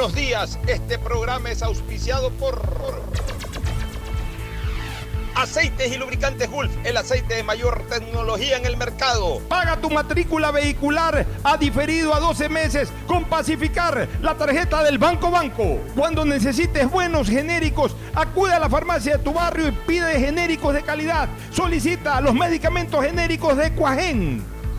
Buenos días, este programa es auspiciado por Aceites y lubricantes Gulf, el aceite de mayor tecnología en el mercado. Paga tu matrícula vehicular a diferido a 12 meses con Pacificar, la tarjeta del Banco Banco. Cuando necesites buenos genéricos, acude a la farmacia de tu barrio y pide genéricos de calidad. Solicita los medicamentos genéricos de Cuajén.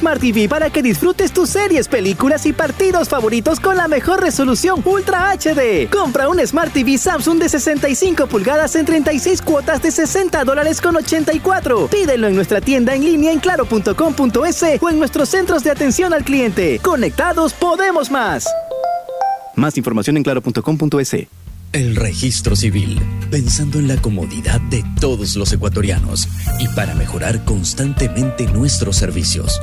Smart TV para que disfrutes tus series, películas y partidos favoritos con la mejor resolución Ultra HD. Compra un Smart TV Samsung de 65 pulgadas en 36 cuotas de 60 dólares con 84. Pídelo en nuestra tienda en línea en claro.com.es o en nuestros centros de atención al cliente. Conectados podemos más. Más información en claro.com.es. El registro civil, pensando en la comodidad de todos los ecuatorianos y para mejorar constantemente nuestros servicios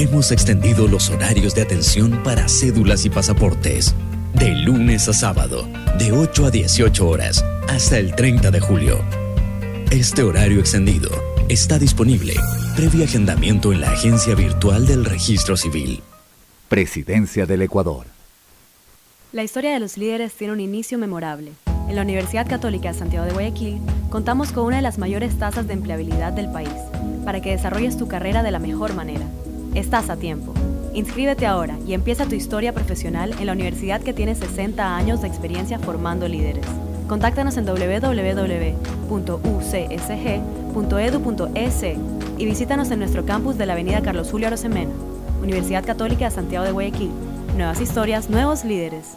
hemos extendido los horarios de atención para cédulas y pasaportes. De lunes a sábado, de 8 a 18 horas, hasta el 30 de julio. Este horario extendido está disponible previo agendamiento en la agencia virtual del registro civil. Presidencia del Ecuador. La historia de los líderes tiene un inicio memorable. En la Universidad Católica de Santiago de Guayaquil contamos con una de las mayores tasas de empleabilidad del país, para que desarrolles tu carrera de la mejor manera. Estás a tiempo. Inscríbete ahora y empieza tu historia profesional en la universidad que tiene 60 años de experiencia formando líderes. Contáctanos en www.ucsg.edu.es y visítanos en nuestro campus de la Avenida Carlos Julio Arosemena, Universidad Católica de Santiago de Guayaquil. Nuevas historias, nuevos líderes.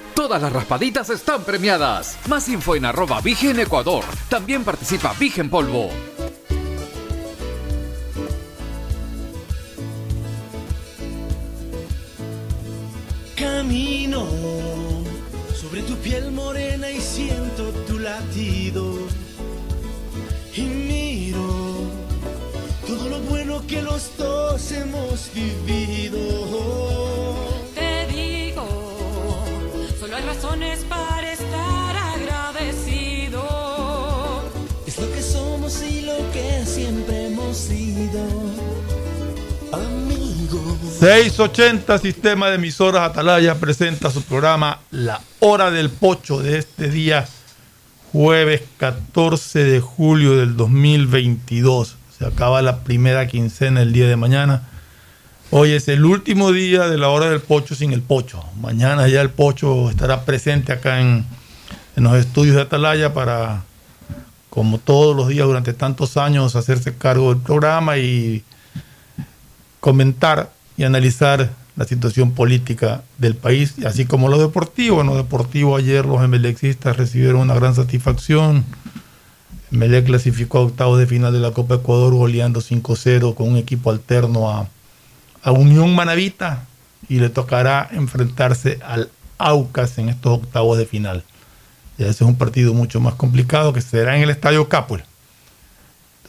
Todas las raspaditas están premiadas. Más info en arroba Vigen Ecuador. También participa Vigen Polvo. Camino sobre tu piel morena y siento tu latido. Y miro todo lo bueno que los dos hemos vivido. Para estar agradecido. Es lo que somos y lo que siempre hemos sido. Amigos. 680 Sistema de Emisoras Atalaya presenta su programa La Hora del Pocho de este día jueves 14 de julio del 2022. Se acaba la primera quincena el día de mañana. Hoy es el último día de la Hora del Pocho sin el Pocho. Mañana ya el Pocho estará presente acá en, en los estudios de Atalaya para, como todos los días durante tantos años, hacerse cargo del programa y comentar y analizar la situación política del país, así como lo deportivo. En lo deportivo ayer los emelexistas recibieron una gran satisfacción. Melec clasificó a octavos de final de la Copa Ecuador goleando 5-0 con un equipo alterno a, a Unión Manavita y le tocará enfrentarse al Aucas en estos octavos de final. Ya ese es un partido mucho más complicado que será en el Estadio Capul.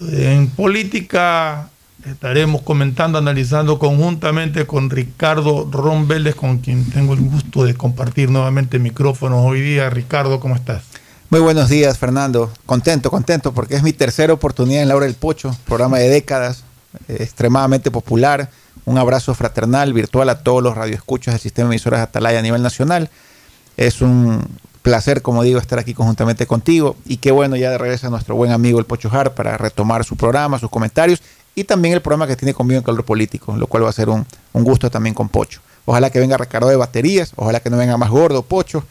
En política estaremos comentando, analizando conjuntamente con Ricardo Ron con quien tengo el gusto de compartir nuevamente micrófonos hoy día. Ricardo, ¿cómo estás? Muy buenos días, Fernando. Contento, contento, porque es mi tercera oportunidad en la hora del pocho, programa de décadas, eh, extremadamente popular. Un abrazo fraternal, virtual a todos los radioescuchas del sistema de emisoras Atalaya a nivel nacional. Es un placer, como digo, estar aquí conjuntamente contigo. Y qué bueno, ya de regresa nuestro buen amigo el Pocho Jar para retomar su programa, sus comentarios y también el programa que tiene conmigo en calor político, lo cual va a ser un, un gusto también con Pocho. Ojalá que venga recargado de baterías, ojalá que no venga más gordo Pocho,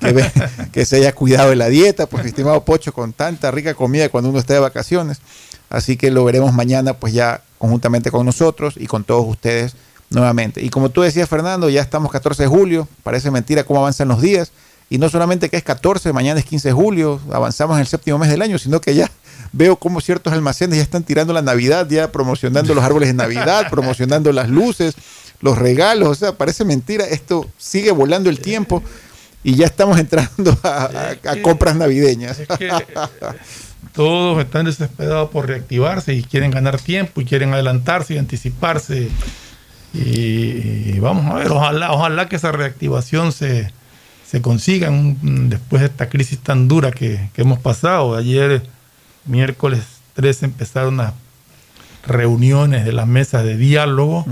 que, ve, que se haya cuidado de la dieta, pues estimado Pocho, con tanta rica comida cuando uno esté de vacaciones. Así que lo veremos mañana, pues ya conjuntamente con nosotros y con todos ustedes nuevamente. Y como tú decías, Fernando, ya estamos 14 de julio, parece mentira cómo avanzan los días. Y no solamente que es 14, mañana es 15 de julio, avanzamos en el séptimo mes del año, sino que ya veo cómo ciertos almacenes ya están tirando la Navidad, ya promocionando los árboles de Navidad, promocionando las luces, los regalos, o sea, parece mentira, esto sigue volando el tiempo y ya estamos entrando a, a- a compras navideñas. Todos están desesperados por reactivarse y quieren ganar tiempo y quieren adelantarse y anticiparse. Y, vamos a ver, ojalá, ojalá que esa reactivación se, se consiga en después de esta crisis tan dura que, que hemos pasado. Ayer, miércoles 13, empezaron las reuniones de las mesas de diálogo.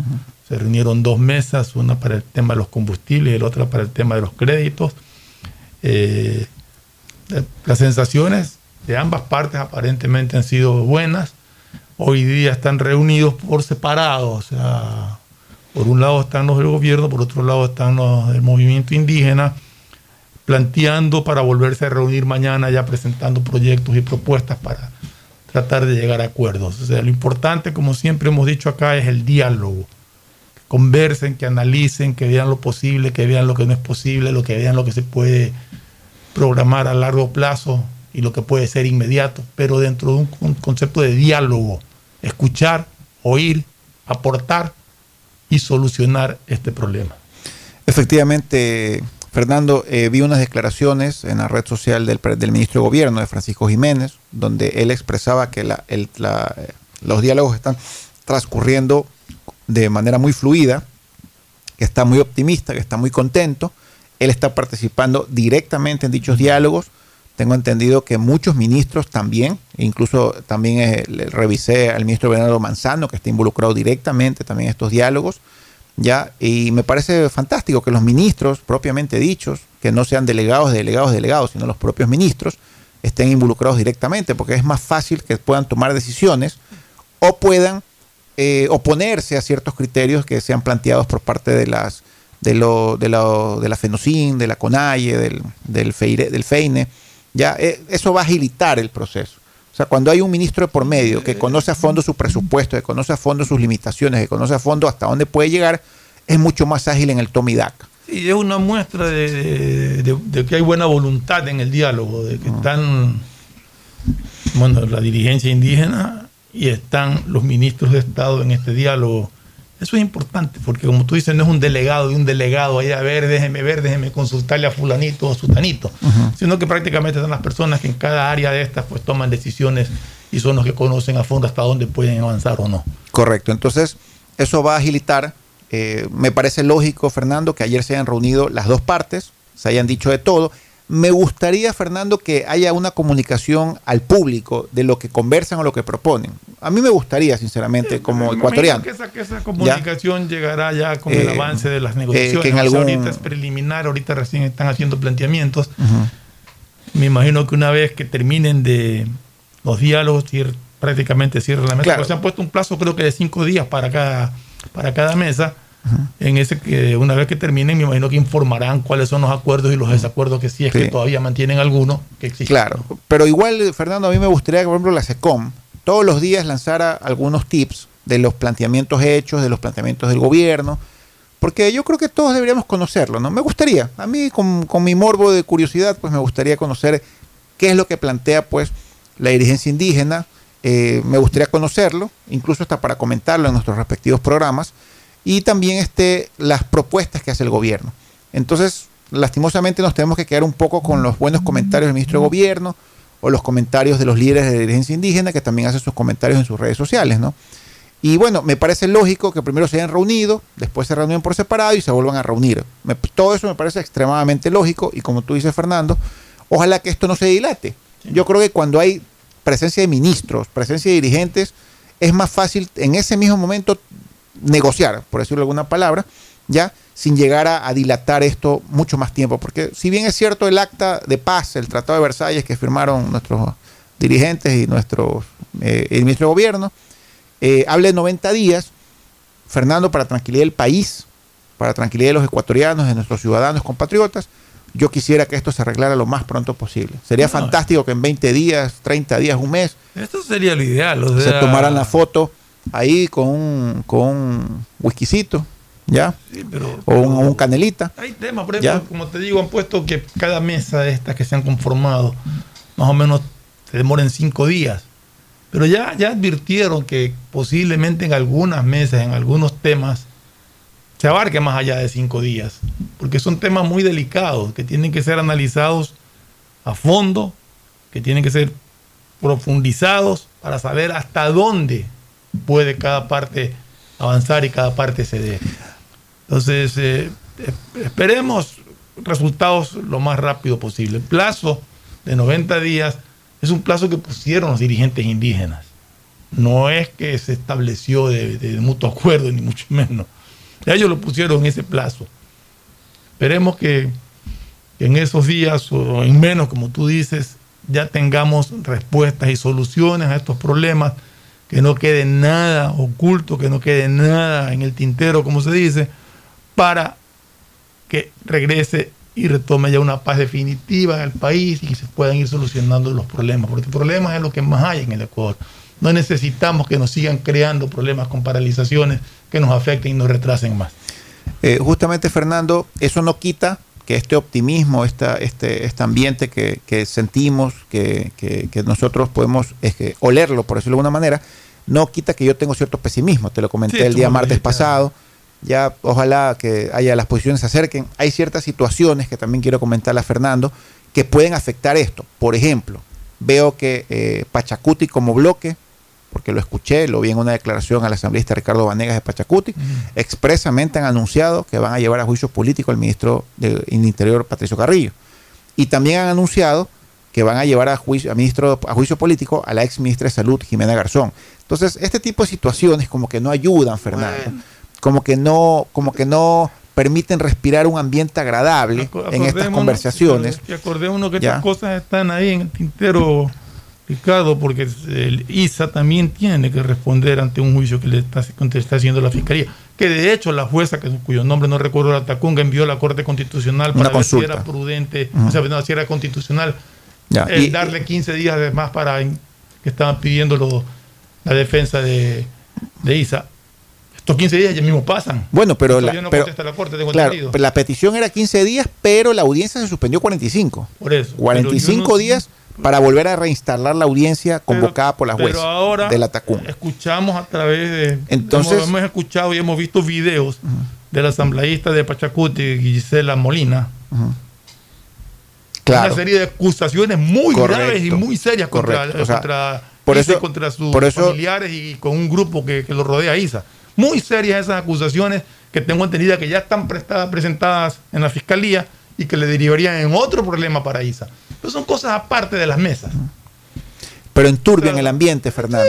Se reunieron dos mesas, una para el tema de los combustibles y la otra para el tema de los créditos. Eh, las sensaciones de ambas partes aparentemente han sido buenas. Hoy día están reunidos por separado. O sea, por un lado están los del gobierno, por otro lado están los del movimiento indígena, planteando para volverse a reunir mañana, ya presentando proyectos y propuestas para tratar de llegar a acuerdos. O sea, lo importante, como siempre hemos dicho acá, es el diálogo. Que conversen, que analicen, que vean lo posible, que vean lo que no es posible, lo que vean lo que se puede programar a largo plazo y lo que puede ser inmediato, pero dentro de un con- concepto de diálogo, escuchar, oír, aportar y solucionar este problema. Efectivamente, Fernando, eh, vi unas declaraciones en la red social del, del ministro de Gobierno, de Francisco Jiménez, donde él expresaba que la- el- la- eh, los diálogos están transcurriendo de manera muy fluida, que está muy optimista, que está muy contento. Él está participando directamente en dichos diálogos. Tengo entendido que muchos ministros también, incluso también eh, revisé al ministro Bernardo Manzano, que está involucrado directamente también en estos diálogos. ¿ya? Y me parece fantástico que los ministros propiamente dichos, que no sean delegados, delegados, delegados, sino los propios ministros, estén involucrados directamente, porque es más fácil que puedan tomar decisiones o puedan eh, oponerse a ciertos criterios que sean planteados por parte de las de, lo, de, lo- de la FENOCIN, de la CONAIE, del, del, FEIRE- del FEINE. Ya, eh, eso va a agilitar el proceso. O sea, cuando hay un ministro de por medio que conoce a fondo su presupuesto, que conoce a fondo sus limitaciones, que conoce a fondo hasta dónde puede llegar, es mucho más ágil en el toma y daca. Es una muestra de, de- de- de que hay buena voluntad en el diálogo, de que están, bueno, la dirigencia indígena y están los ministros de Estado en este diálogo Eso es importante, porque como tú dices, no es un delegado y un delegado ahí a ver, déjeme ver, déjeme consultarle a fulanito o a sutanito, sino que prácticamente son las personas que en cada área de estas pues toman decisiones y son los que conocen a fondo hasta dónde pueden avanzar o no. Correcto, entonces eso va a agilitar. eh, me parece lógico, Fernando, que ayer se hayan reunido las dos partes, se hayan dicho de todo. Me gustaría, Fernando, que haya una comunicación al público de lo que conversan o lo que proponen. A mí me gustaría, sinceramente, como Me ecuatoriano. Que esa, que esa comunicación llegará ya con el Eh, avance de las eh, negociaciones. que en O sea, algún- Ahorita es preliminar, ahorita recién están haciendo planteamientos. Ujú. Me imagino que una vez que terminen de los diálogos, cier- prácticamente cierran la mesa. Claro. Pero se han puesto un plazo, creo que de cinco días para cada, para cada mesa. En ese que una vez que terminen, me imagino que informarán cuáles son los acuerdos y los desacuerdos que si es que Sí. todavía mantienen alguno que existen. Claro, pero igual, Fernando, a mí me gustaría que, por ejemplo, la SECOM todos los días lanzara algunos tips de los planteamientos hechos, de los planteamientos del gobierno, porque yo creo que todos deberíamos conocerlo, ¿no? Me gustaría, a mí con, con mi morbo de curiosidad, pues me gustaría conocer qué es lo que plantea, pues, la dirigencia indígena, eh, me gustaría conocerlo, incluso hasta para comentarlo en nuestros respectivos programas, y también este, las propuestas que hace el gobierno. Entonces, lastimosamente nos tenemos que quedar un poco con los buenos comentarios del ministro de Gobierno o los comentarios de los líderes de la dirigencia indígena que también hacen sus comentarios en sus redes sociales, ¿no? Y bueno, me parece lógico que primero se hayan reunido, después se reúnen por separado y se vuelvan a reunir. Me- todo eso me parece extremadamente lógico y como tú dices, Fernando, ojalá que esto no se dilate. Yo creo que cuando hay presencia de ministros, presencia de dirigentes, es más fácil en ese mismo momento negociar, por decirlo de alguna palabra, ya sin llegar a, a dilatar esto mucho más tiempo. Porque si bien es cierto el acta de paz, el Tratado de Versalles que firmaron nuestros dirigentes y nuestros, eh, el ministro de Gobierno, eh, habla de 90 días, Fernando, para tranquilidad del país, para tranquilidad de los ecuatorianos, de nuestros ciudadanos, compatriotas, yo quisiera que esto se arreglara lo más pronto posible. Sería No. fantástico que en 20 días, 30 días, un mes, Esto sería lo ideal. o se tomaran la foto ahí con un, con un whiskycito, ¿ya? pero- o un, un canelita. Hay temas, por ¿Ya? ejemplo, como te digo, han puesto que cada mesa de estas que se han conformado, más o menos se demoren cinco días. Pero ya, ya advirtieron que posiblemente en algunas mesas, en algunos temas, se abarque más allá de cinco días. Porque son temas muy delicados, que tienen que ser analizados a fondo, que tienen que ser profundizados para saber hasta dónde puede cada parte avanzar y cada parte ceder. Entonces, eh, es- esperemos resultados lo más rápido posible. El plazo de 90 días es un plazo que pusieron los dirigentes indígenas. No es que se estableció de, de mutuo acuerdo, ni mucho menos. Ellos lo pusieron en ese plazo. Esperemos que, que en esos días o en menos, como tú dices, ya tengamos respuestas y soluciones a estos problemas, que no quede nada oculto, que no quede nada en el tintero, como se dice, para que regrese y retome ya una paz definitiva en el país y que se puedan ir solucionando los problemas, porque problemas es lo que más hay en el Ecuador. No necesitamos que nos sigan creando problemas con paralizaciones que nos afecten y nos retrasen más. Eh, justamente, Fernando, eso no quita que este optimismo, esta, este, este ambiente que, que sentimos, que, que- que nosotros podemos es que, olerlo, por decirlo de alguna manera, no quita que yo tengo cierto pesimismo. Te lo comenté Sí, el día martes pasado. Ya ojalá que haya las posiciones se acerquen. Hay ciertas situaciones que también quiero comentarle a Fernando que pueden afectar esto. Por ejemplo, veo que eh, Pachacuti como bloque, porque lo escuché, lo vi en una declaración al asambleísta Ricardo Vanegas de Pachacuti, expresamente han anunciado que van a llevar a juicio político al ministro del Interior Patricio Carrillo. Y también han anunciado que van a llevar a juicio, a ministro, a juicio político a la ex ministra de Salud, Jimena Garzón. Entonces, este tipo de situaciones como que no ayudan, Fernando. Como que no, como que no permiten respirar un ambiente agradable en estas conversaciones. Y acordémonos que estas cosas están ahí en el tintero, Ricardo, porque el ISA también tiene que responder ante un juicio que le está, que está haciendo la fiscalía. Que de hecho la jueza, que, cuyo nombre no recuerdo, la Tacunga, envió a la Corte Constitucional Una para ver si era prudente, o sea, no, si era constitucional, Ya, el y- darle 15 días de más para que estaban pidiendo lo- la defensa de, de ISA. Estos 15 días ya mismo pasan. Bueno, pero, la, no pero- la Corte, tengo claro, la petición era 15 días, pero la audiencia se suspendió 45. Por eso. 45 Pero yo no- días para volver a reinstalar la audiencia convocada por la Pero juez ahora de la escuchamos a través de. Entonces- hemos, hemos escuchado y hemos visto videos del asambleísta de Pachacuti, Gisela Molina. Claro. Una serie de acusaciones muy Correcto. graves y muy serias contra, Correcto. O sea, contra por eso- contra sus por eso- familiares y con un grupo que, que lo rodea a Isa. Muy serias esas acusaciones que tengo entendida que ya están prestadas, presentadas en la fiscalía y que le derivarían en otro problema para Isa. Pero son cosas aparte de las mesas. Pero enturbian el ambiente, Fernando.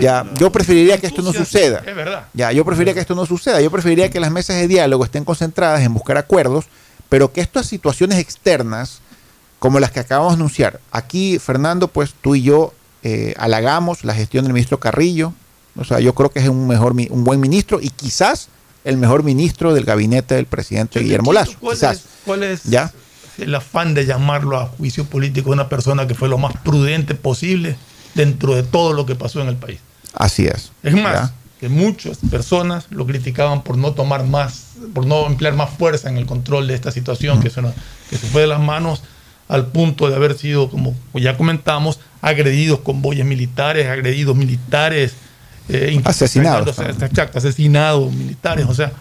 ya, yo preferiría que esto no suceda. Es verdad. Ya, yo preferiría que esto no suceda. Yo preferiría que las mesas de diálogo estén concentradas en buscar acuerdos, pero que estas situaciones externas, como las que acabamos de anunciar, aquí, Fernando, pues tú y yo eh, halagamos la gestión del ministro Carrillo. O sea, yo creo que es un mejor, un buen ministro y quizás el mejor ministro del gabinete del presidente Guillermo Lazo. ¿Cuál Quizás. es, cuál es ¿Ya? El afán de llamarlo a juicio político de una persona que fue lo más prudente posible dentro de todo lo que pasó en el país? Así es. Es más, que muchas personas lo criticaban por no tomar más, por no emplear más fuerza en el control de esta situación que, se, nos- que se fue de las manos al punto de haber sido, como ya comentamos, agredidos convoyes militares, agredidos militares, eh, Asesinados. exacto, asesinados militares. O sea,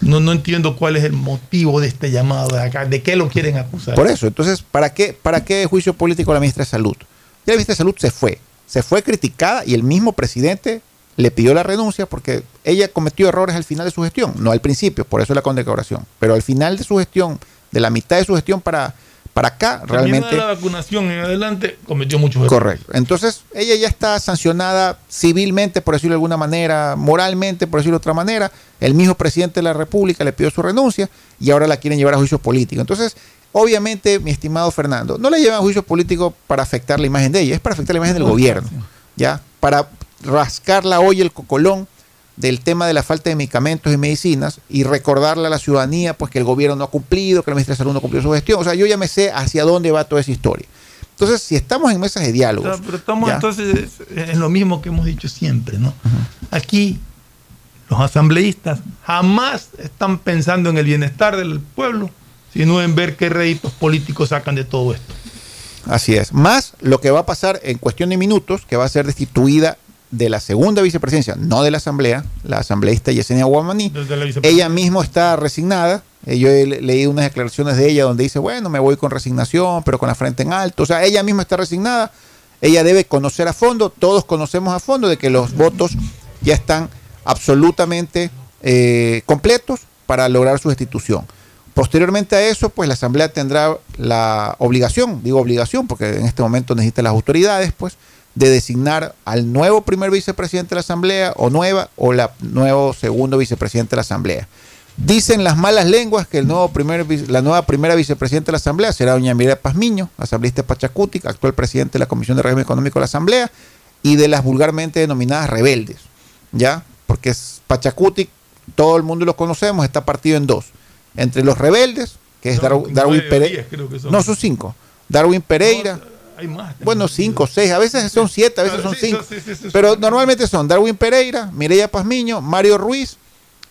no, no entiendo cuál es el motivo de este llamado de acá, de qué lo quieren acusar. Por eso, entonces, ¿para qué, ¿para qué juicio político la ministra de Salud? La ministra de Salud se fue, se fue criticada y el mismo presidente le pidió la renuncia porque ella cometió errores al final de su gestión, no al principio, por eso la condecoración, pero al final de su gestión, de la mitad de su gestión para, para acá, realmente... la vacunación en adelante cometió muchos errores. Correcto. Entonces, ella ya está sancionada civilmente, por decirlo de alguna manera, moralmente, por decirlo de otra manera. El mismo presidente de la República le pidió su renuncia y ahora la quieren llevar a juicio político. Entonces, obviamente, mi estimado Fernando, no la llevan a juicio político para afectar la imagen de ella, es para afectar la imagen del gobierno, ¿ya? Para rascar la olla, el cocolón del tema de la falta de medicamentos y medicinas y recordarle a la ciudadanía pues que el gobierno no ha cumplido, que la ministra de Salud no cumplió su gestión. O sea, yo ya me sé hacia dónde va toda esa historia. Entonces, si estamos en mesas de diálogo, O sea, pero estamos ¿ya? entonces en lo mismo que hemos dicho siempre, ¿no? Aquí los asambleístas jamás están pensando en el bienestar del pueblo, sino en ver qué réditos políticos sacan de todo esto. Así es. Más lo que va a pasar en cuestión de minutos, que va a ser destituida de la segunda vicepresidencia, no de la asamblea, la asambleísta Yesenia Guamaní. Ella misma está resignada. Eh, Yo he le- leído unas declaraciones de ella donde dice, bueno, me voy con resignación, pero con la frente en alto. O sea, ella misma está resignada. Ella debe conocer a fondo, todos conocemos a fondo de que los votos ya están absolutamente eh, completos para lograr su destitución. Posteriormente a eso, pues la Asamblea tendrá la obligación, digo obligación, porque en este momento necesita las autoridades, pues, de designar al nuevo primer vicepresidente de la Asamblea, o nueva, o la nuevo segundo vicepresidente de la Asamblea. Dicen las malas lenguas que el nuevo primer, la nueva primera vicepresidenta de la Asamblea será doña Mireya Pazmiño, asambleísta de Pachacutic, actual presidente de la Comisión de Régimen Económico de la Asamblea, y de las vulgarmente denominadas rebeldes, ¿ya? Porque es Pachacutic, todo el mundo lo conocemos, está partido en dos. Entre los rebeldes, que es Dar- Darwin Pereira. No, son cinco. Darwin Pereira. Hay más. Bueno, cinco, seis, a veces son siete, a veces son cinco. Pero normalmente son Darwin Pereira, Mireya Pazmiño, Mario Ruiz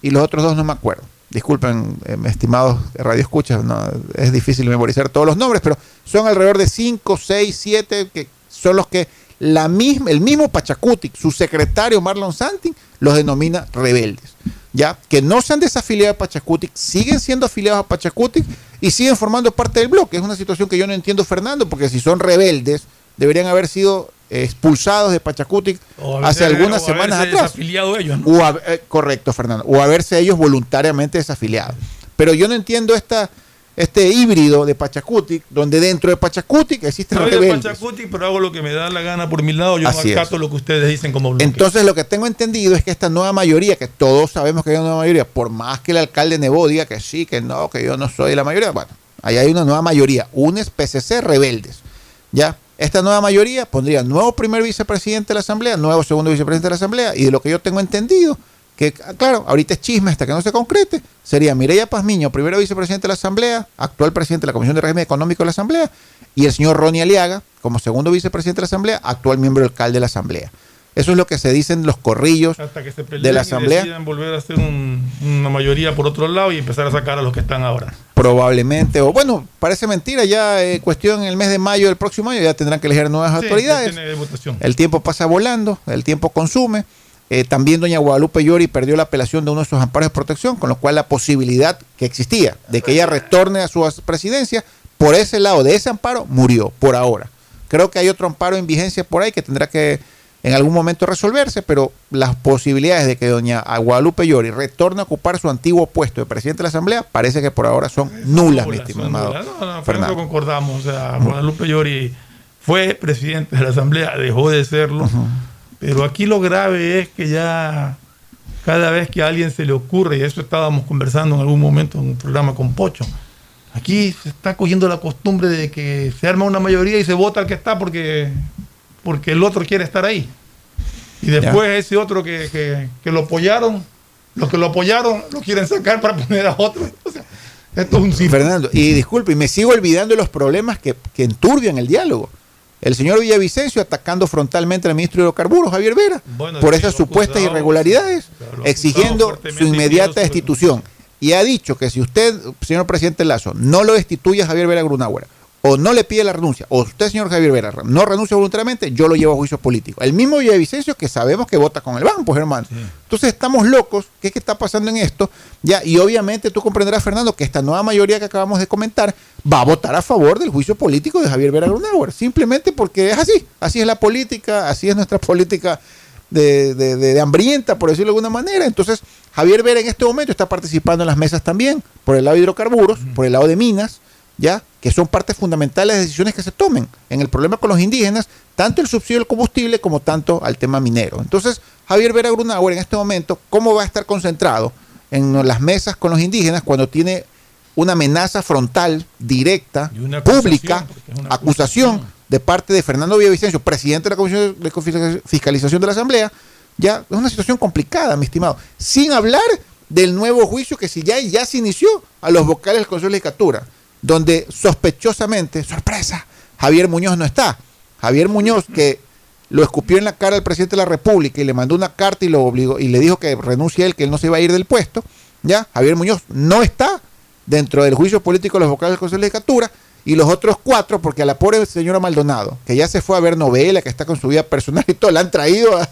y los otros dos no me acuerdo. Disculpen, eh, estimados Radio Escuchas, no, es difícil memorizar todos los nombres, pero son alrededor de cinco, seis, siete, que son los que la misma, el mismo Pachacutic, su secretario Marlon Santin, los denomina rebeldes. Ya, que no se han desafiliado a Pachacutic, siguen siendo afiliados a Pachacutic y siguen formando parte del bloque. Es una situación que yo no entiendo, Fernando, porque si son rebeldes, deberían haber sido expulsados de Pachacutic hace algunas o semanas haberse atrás. desafiliado ellos, ¿no? O eh, correcto, Fernando. O haberse ellos voluntariamente desafiliados. Pero yo no entiendo esta, este híbrido de Pachacutic, donde dentro de Pachacutic existen Soy de rebeldes. Pachacuti, pero hago lo que me da la gana por mi lado. Yo Así no acato es. lo que ustedes dicen como bloque. Entonces lo que tengo entendido es que esta nueva mayoría, que todos sabemos que hay una nueva mayoría, por más que el alcalde Nebo diga que sí, que no, que yo no soy la mayoría, bueno, ahí hay una nueva mayoría, UNES, PCC, rebeldes. ¿Ya? Esta nueva mayoría pondría nuevo primer vicepresidente de la Asamblea, nuevo segundo vicepresidente de la Asamblea, y de lo que yo tengo entendido, que ah, claro, ahorita es chisme hasta que no se concrete, sería Mireya Pazmiño, primero vicepresidente de la Asamblea, actual presidente de la Comisión de Régimen Económico de la Asamblea, y el señor Ronnie Aliaga, como segundo vicepresidente de la Asamblea, actual miembro del alcalde de la Asamblea. Eso es lo que se dicen los corrillos Hasta que se de la y Asamblea. decidan volver a hacer un- una mayoría por otro lado y empezar a sacar a los que están ahora. Probablemente, o bueno, parece mentira, ya eh, cuestión en el mes de mayo del próximo año ya tendrán que elegir nuevas Sí, autoridades. El tiempo pasa volando, el tiempo consume. Eh, también doña Guadalupe Llori perdió la apelación de uno de sus amparos de protección, con lo cual la posibilidad que existía de que ella retorne a su presidencia, por ese lado de ese amparo, murió por ahora. Creo que hay otro amparo en vigencia por ahí que tendrá que en algún momento resolverse, pero las posibilidades de que doña Guadalupe Llori retorne a ocupar su antiguo puesto de presidente de la Asamblea parece que por ahora son nulas, mi estimado No, no, no, Fernando. Fernando, concordamos. O sea, Guadalupe Llori fue presidente de la Asamblea, dejó de serlo. Pero aquí lo grave es que ya cada vez que a alguien se le ocurre, y eso estábamos conversando en algún momento en un programa con Pocho, aquí se está cogiendo la costumbre de que se arma una mayoría y se vota al que está porque, porque el otro quiere estar ahí. Y después ese otro que, que- que lo apoyaron, los que lo apoyaron lo quieren sacar para poner a otro. Esto es un. Fernando, y disculpe, y me sigo olvidando de los problemas que, que enturbian el diálogo. El señor Villavicencio atacando frontalmente al ministro de Hidrocarburos, Javier Vera, Bueno, por esas supuestas acusado, irregularidades, exigiendo su inmediata destitución. Y ha dicho que si usted, señor presidente Lazo, no lo destituye a Javier Vera Grunauer, o no le pide la renuncia, o usted, señor Javier Vera, no renuncia voluntariamente, yo lo llevo a juicio político. El mismo Villavicencio que sabemos que vota con el banco, pues hermano. Entonces estamos locos, ¿qué es que está pasando en esto? Ya, y obviamente tú comprenderás, Fernando, que esta nueva mayoría que acabamos de comentar va a votar a favor del juicio político de Javier Vera Grunauer, simplemente porque es así, así es la política, así es nuestra política de, de- de- de hambrienta, por decirlo de alguna manera. Entonces, Javier Vera en este momento está participando en las mesas también, por el lado de hidrocarburos, por el lado de minas, ya, que son partes fundamentales de decisiones que se tomen en el problema con los indígenas, tanto el subsidio del combustible como tanto al tema minero. Entonces, Javier Vera Grunauer en este momento, ¿cómo va a estar concentrado en las mesas con los indígenas cuando tiene una amenaza frontal, directa, acusación, pública, acusación de parte de Fernando Villavicencio, presidente de la Comisión de Fiscalización de la Asamblea, ya es una situación complicada, mi estimado. Sin hablar del nuevo juicio que si ya, ya se inició a los vocales del Consejo de Legislatura, donde sospechosamente, sorpresa, Javier Muñoz no está. Javier Muñoz, que lo escupió en la cara al presidente de la República y le mandó una carta y lo obligó y le dijo que renuncie él, que él no se iba a ir del puesto, ya, Javier Muñoz no está dentro del juicio político de los vocales del Consejo de Legislatura y los otros cuatro, porque a la pobre señora Maldonado, que ya se fue a ver novela, que está con su vida personal y todo, la han traído a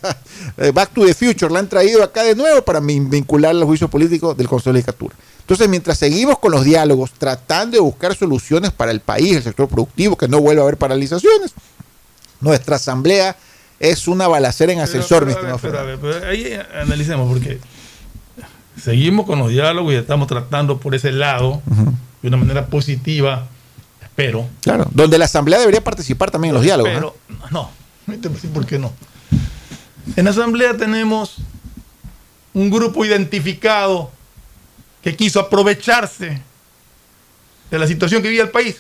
eh, Back to the Future, la han traído acá de nuevo para vin- vincularla al juicio político del Consejo de Legislatura. Entonces, mientras seguimos con los diálogos, tratando de buscar soluciones para el país, el sector productivo, que no vuelva a haber paralizaciones, nuestra asamblea es una balacera en ascensor, mi Pero, estimado pero, Fernando. pero ahí analicemos, porque seguimos con los diálogos y estamos tratando por ese lado de una manera positiva, espero. Claro, donde la asamblea debería participar también en los diálogos. ¿eh? Pero, no, no por qué no. En la asamblea tenemos un grupo identificado que quiso aprovecharse de la situación que vive el país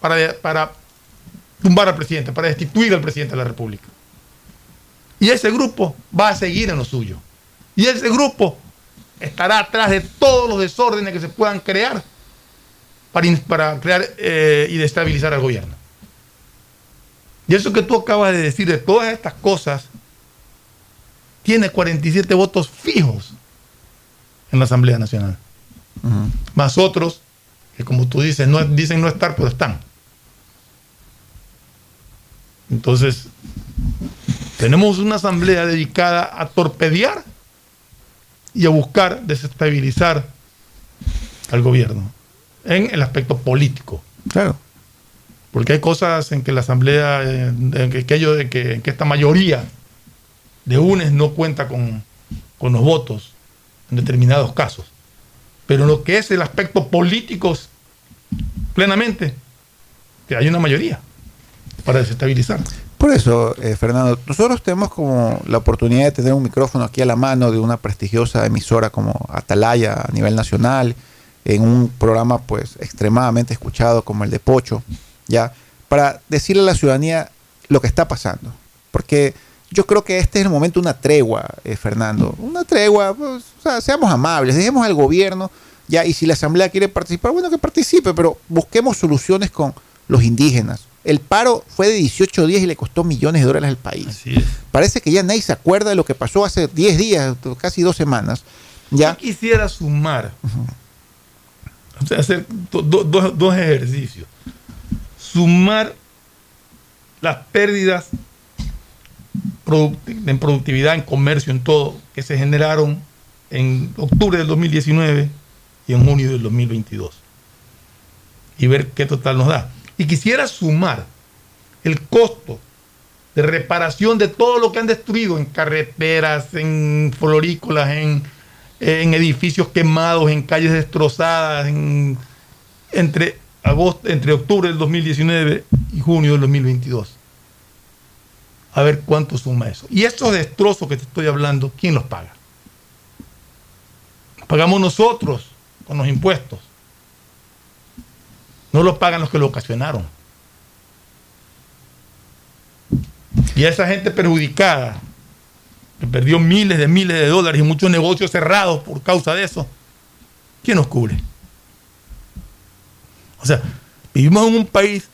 para, para tumbar al presidente, para destituir al presidente de la República. Y ese grupo va a seguir en lo suyo. Y ese grupo estará atrás de todos los desórdenes que se puedan crear para, crear eh, y destabilizar al gobierno. Y eso que tú acabas de decir de todas estas cosas, tiene 47 votos fijos en la Asamblea Nacional. Más otros que, como tú dices, no, dicen no estar, pero están. Entonces, tenemos una asamblea dedicada a torpedear y a buscar desestabilizar al gobierno en el aspecto político. Claro. Porque hay cosas en que la asamblea, en que, que ellos- en que, en que esta mayoría de UNES no cuenta con, con los votos en determinados casos. Pero en lo que es el aspecto político, plenamente, que hay una mayoría para desestabilizar. Por eso, eh, Fernando, nosotros tenemos como la oportunidad de tener un micrófono aquí a la mano de una prestigiosa emisora como Atalaya a nivel nacional, en un programa pues extremadamente escuchado como el de Pocho, ya, para decirle a la ciudadanía lo que está pasando. Porque yo creo que este es el momento de una tregua, eh, Fernando. Una tregua, pues, o sea, seamos amables, dejemos al gobierno, ya, y si la asamblea quiere participar, bueno, que participe, pero busquemos soluciones con los indígenas, El paro fue de 18 días y le costó millones de dólares al país. Parece que ya nadie se acuerda de lo que pasó hace 10 días, casi dos semanas. Ya. Yo quisiera sumar, hacer do- do- dos- ejercicios. Sumar las pérdidas en productividad, en comercio, en todo, que se generaron en octubre del 2019 y en junio del 2022. Y ver qué total nos da. Y quisiera sumar el costo de reparación de todo lo que han destruido en carreteras, en florícolas, en, en edificios quemados, en calles destrozadas, en- entre, agosto, entre octubre del 2019 y junio del 2022. A ver cuánto suma eso. Y estos destrozos que te estoy hablando, ¿quién los paga? Los pagamos nosotros con los impuestos. No los pagan los que lo ocasionaron. Y a esa gente perjudicada, que perdió miles de miles de dólares y muchos negocios cerrados por causa de eso, ¿quién nos cubre? O sea, vivimos en un país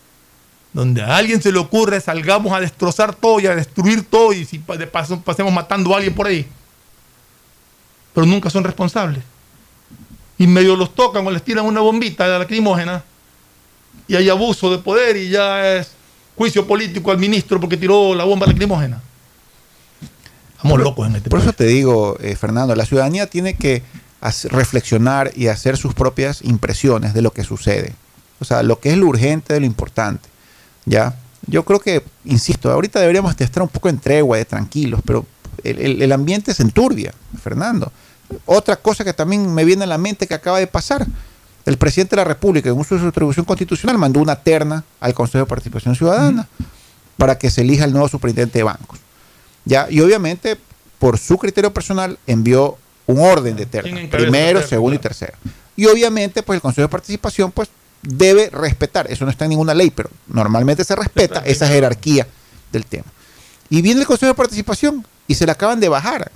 donde a alguien se le ocurre salgamos a destrozar todo y a destruir todo y si de paso pasemos matando a alguien por ahí. Pero nunca son responsables. Y medio los tocan o les tiran una bombita de lacrimógena y hay abuso de poder y ya es juicio político al ministro porque tiró la bomba lacrimógena. Estamos locos en este Por país. eso te digo, eh, Fernando, la ciudadanía tiene que reflexionar y hacer sus propias impresiones de lo que sucede. O sea, lo que es lo urgente de lo importante. ¿Ya? Yo creo que, insisto, ahorita deberíamos de estar un poco en tregua, de tranquilos, pero el, el- el ambiente se enturbia, Fernando. Otra cosa que también me viene a la mente que acaba de pasar. El presidente de la República, en uso de su atribución constitucional, mandó una terna al Consejo de Participación Ciudadana para que se elija el nuevo superintendente de bancos. ¿Ya? Y obviamente, por su criterio personal, envió un orden de terna. ¿Quién encabeza Primero, la terna? segundo y tercero. Y obviamente, pues el Consejo de Participación, pues debe respetar, eso no está en ninguna ley, pero normalmente se respeta esa jerarquía del tema. Y viene el Consejo de Participación y se le acaban de bajar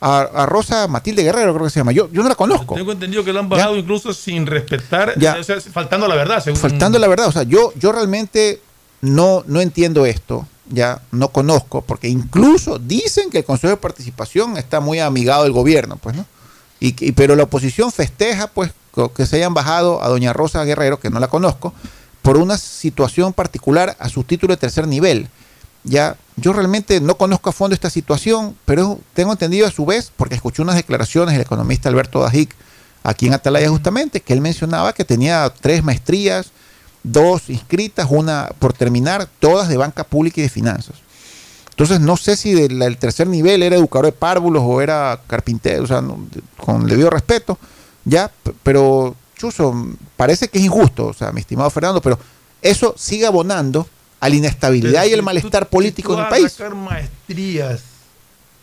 a, a Rosa Matilde Guerrero, creo que se llama. Yo, yo no la conozco. Tengo entendido que lo han bajado incluso sin respetar, Ya. o sea, faltando a la verdad. según- Faltando la verdad, o sea, yo, yo realmente no, no entiendo esto, ya no conozco, porque incluso dicen que el Consejo de Participación está muy amigado del gobierno, pues, ¿no? Y, pero la oposición festeja, pues, que se hayan bajado a doña Rosa Guerrero, que no la conozco, por una situación particular a su título de tercer nivel. Ya, yo realmente no conozco a fondo esta situación, pero tengo entendido a su vez, porque escuché unas declaraciones del economista Alberto Dajic aquí en Atalaya justamente, que él mencionaba que tenía tres maestrías, dos inscritas, una por terminar, todas de banca pública y de finanzas. Entonces no sé si del, del tercer nivel era educador de párvulos o era carpintero, o sea, no- con debido respeto, ya, pero Chuzo, parece que es injusto, o sea, mi estimado Fernando, pero eso sigue abonando a la inestabilidad Pero y si el malestar político en el país. sacar maestrías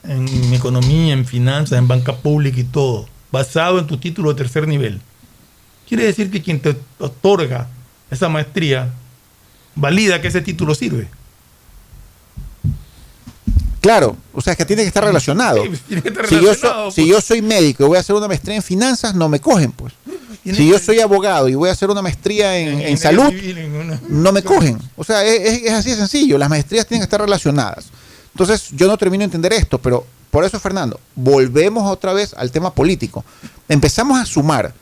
en economía, en finanzas, en banca pública y todo, basado en tu título de tercer nivel. Quiere decir que quien te otorga esa maestría valida que ese título sirve. Claro, o sea, es que tiene que estar relacionado. Sí, tiene que estar si, yo si soy médico y voy a hacer una maestría en finanzas, no me cogen, pues. Si yo soy abogado y voy a hacer una maestría en, en salud, civil, en una- no me cogen. O sea, es, es- así de sencillo. Las maestrías tienen que estar relacionadas. Entonces, yo no termino de entender esto, pero por eso, Fernando, volvemos otra vez al tema político. Empezamos a sumar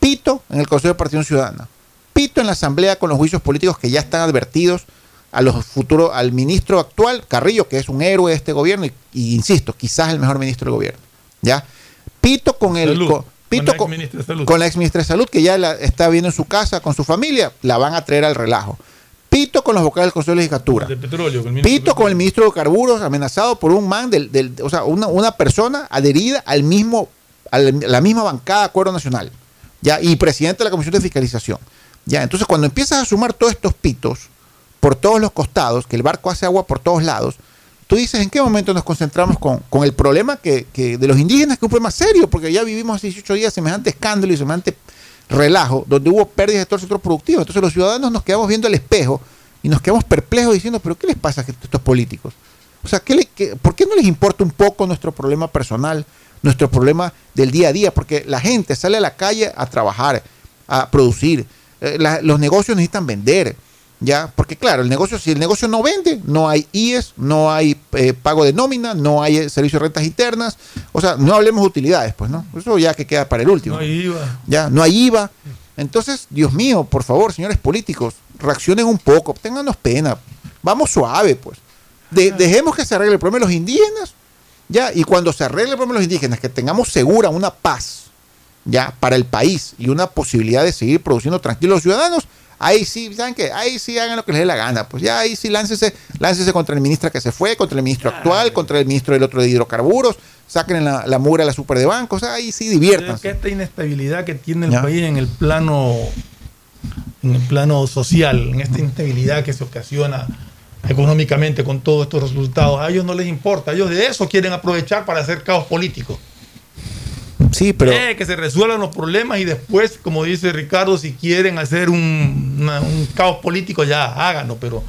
pito en el Consejo de Partido Ciudadana, pito en la Asamblea con los juicios políticos que ya están advertidos a los futuros, al ministro actual, Carrillo, que es un héroe de este gobierno, y, y insisto, quizás el mejor ministro del gobierno. ¿Ya? Pito con el. Salud, co- pito con la con, con la ex ministra de Salud, que ya la, está viendo en su casa con su familia, la van a traer al relajo. Pito con los vocales del Consejo de Legislatura. de petróleo. con Pito con el ministro de Carburos amenazado por un man, del, del- o sea, una, una persona adherida al mismo, a la, la misma bancada de Acuerdo Nacional, ya, y presidente de la Comisión de Fiscalización. Ya, entonces cuando empiezas a sumar todos estos pitos por todos los costados, que el barco hace agua por todos lados, tú dices en qué momento nos concentramos con, el problema que, de los indígenas, que es un problema serio, porque ya vivimos hace 18 días semejante escándalo y semejante relajo, donde hubo pérdidas de todo el sector productivo. Entonces los ciudadanos nos quedamos viendo al espejo y nos quedamos perplejos diciendo, pero ¿qué les pasa a estos políticos? O sea, ¿qué le- qué- ¿por qué no les importa un poco nuestro problema personal, nuestro problema del día a día? Porque la gente sale a la calle a trabajar, a producir, eh, la- los negocios necesitan vender, ¿ya? Porque claro, el negocio, si el negocio no vende, no hay IES, no hay eh, pago de nómina, no hay eh, servicio de rentas internas, o sea, no hablemos de utilidades, pues, ¿no? Eso ya que queda para el último. No hay IVA. Ya, no hay IVA. Entonces, Dios mío, por favor, señores políticos, reaccionen un poco, ténganos pena, vamos suave, pues. De- dejemos que se arregle el problema de los indígenas, ya, y cuando se arregle el problema de los indígenas, que tengamos segura una paz, ya, para el país y una posibilidad de seguir produciendo tranquilos los ciudadanos, ahí sí, ¿saben qué? Ahí sí hagan lo que les dé la gana, pues ya ahí sí láncese, láncese contra el ministro que se fue, contra el ministro actual, contra el ministro del otro de hidrocarburos, saquen la, la mugre a la super de bancos, ahí sí Es diviértanse. que esta inestabilidad que tiene el Ya. país en el plano en el plano social, en esta inestabilidad que se ocasiona económicamente con todos estos resultados, a ellos no les importa, ellos de eso quieren aprovechar para hacer caos político. Sí, pero Eh, que se resuelvan los problemas y después, como dice Ricardo, si quieren hacer un, una- un caos político, ya háganlo, pero,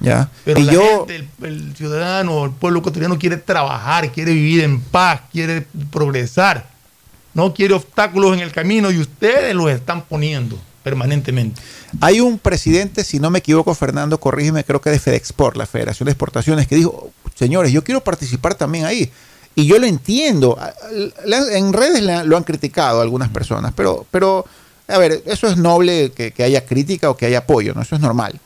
ya. pero y la yo, gente, el, el ciudadano, el pueblo ecuatoriano quiere trabajar, quiere vivir en paz, quiere progresar, no quiere obstáculos en el camino y ustedes los están poniendo permanentemente. Hay un presidente, si no me equivoco, Fernando, corrígeme, creo que de FedExport, la Federación de Exportaciones, que dijo, señores, yo quiero participar también ahí. Y yo lo entiendo. En redes lo han criticado algunas personas, pero, pero a ver, eso es noble que, que haya crítica o que haya apoyo, ¿no? Eso es normal.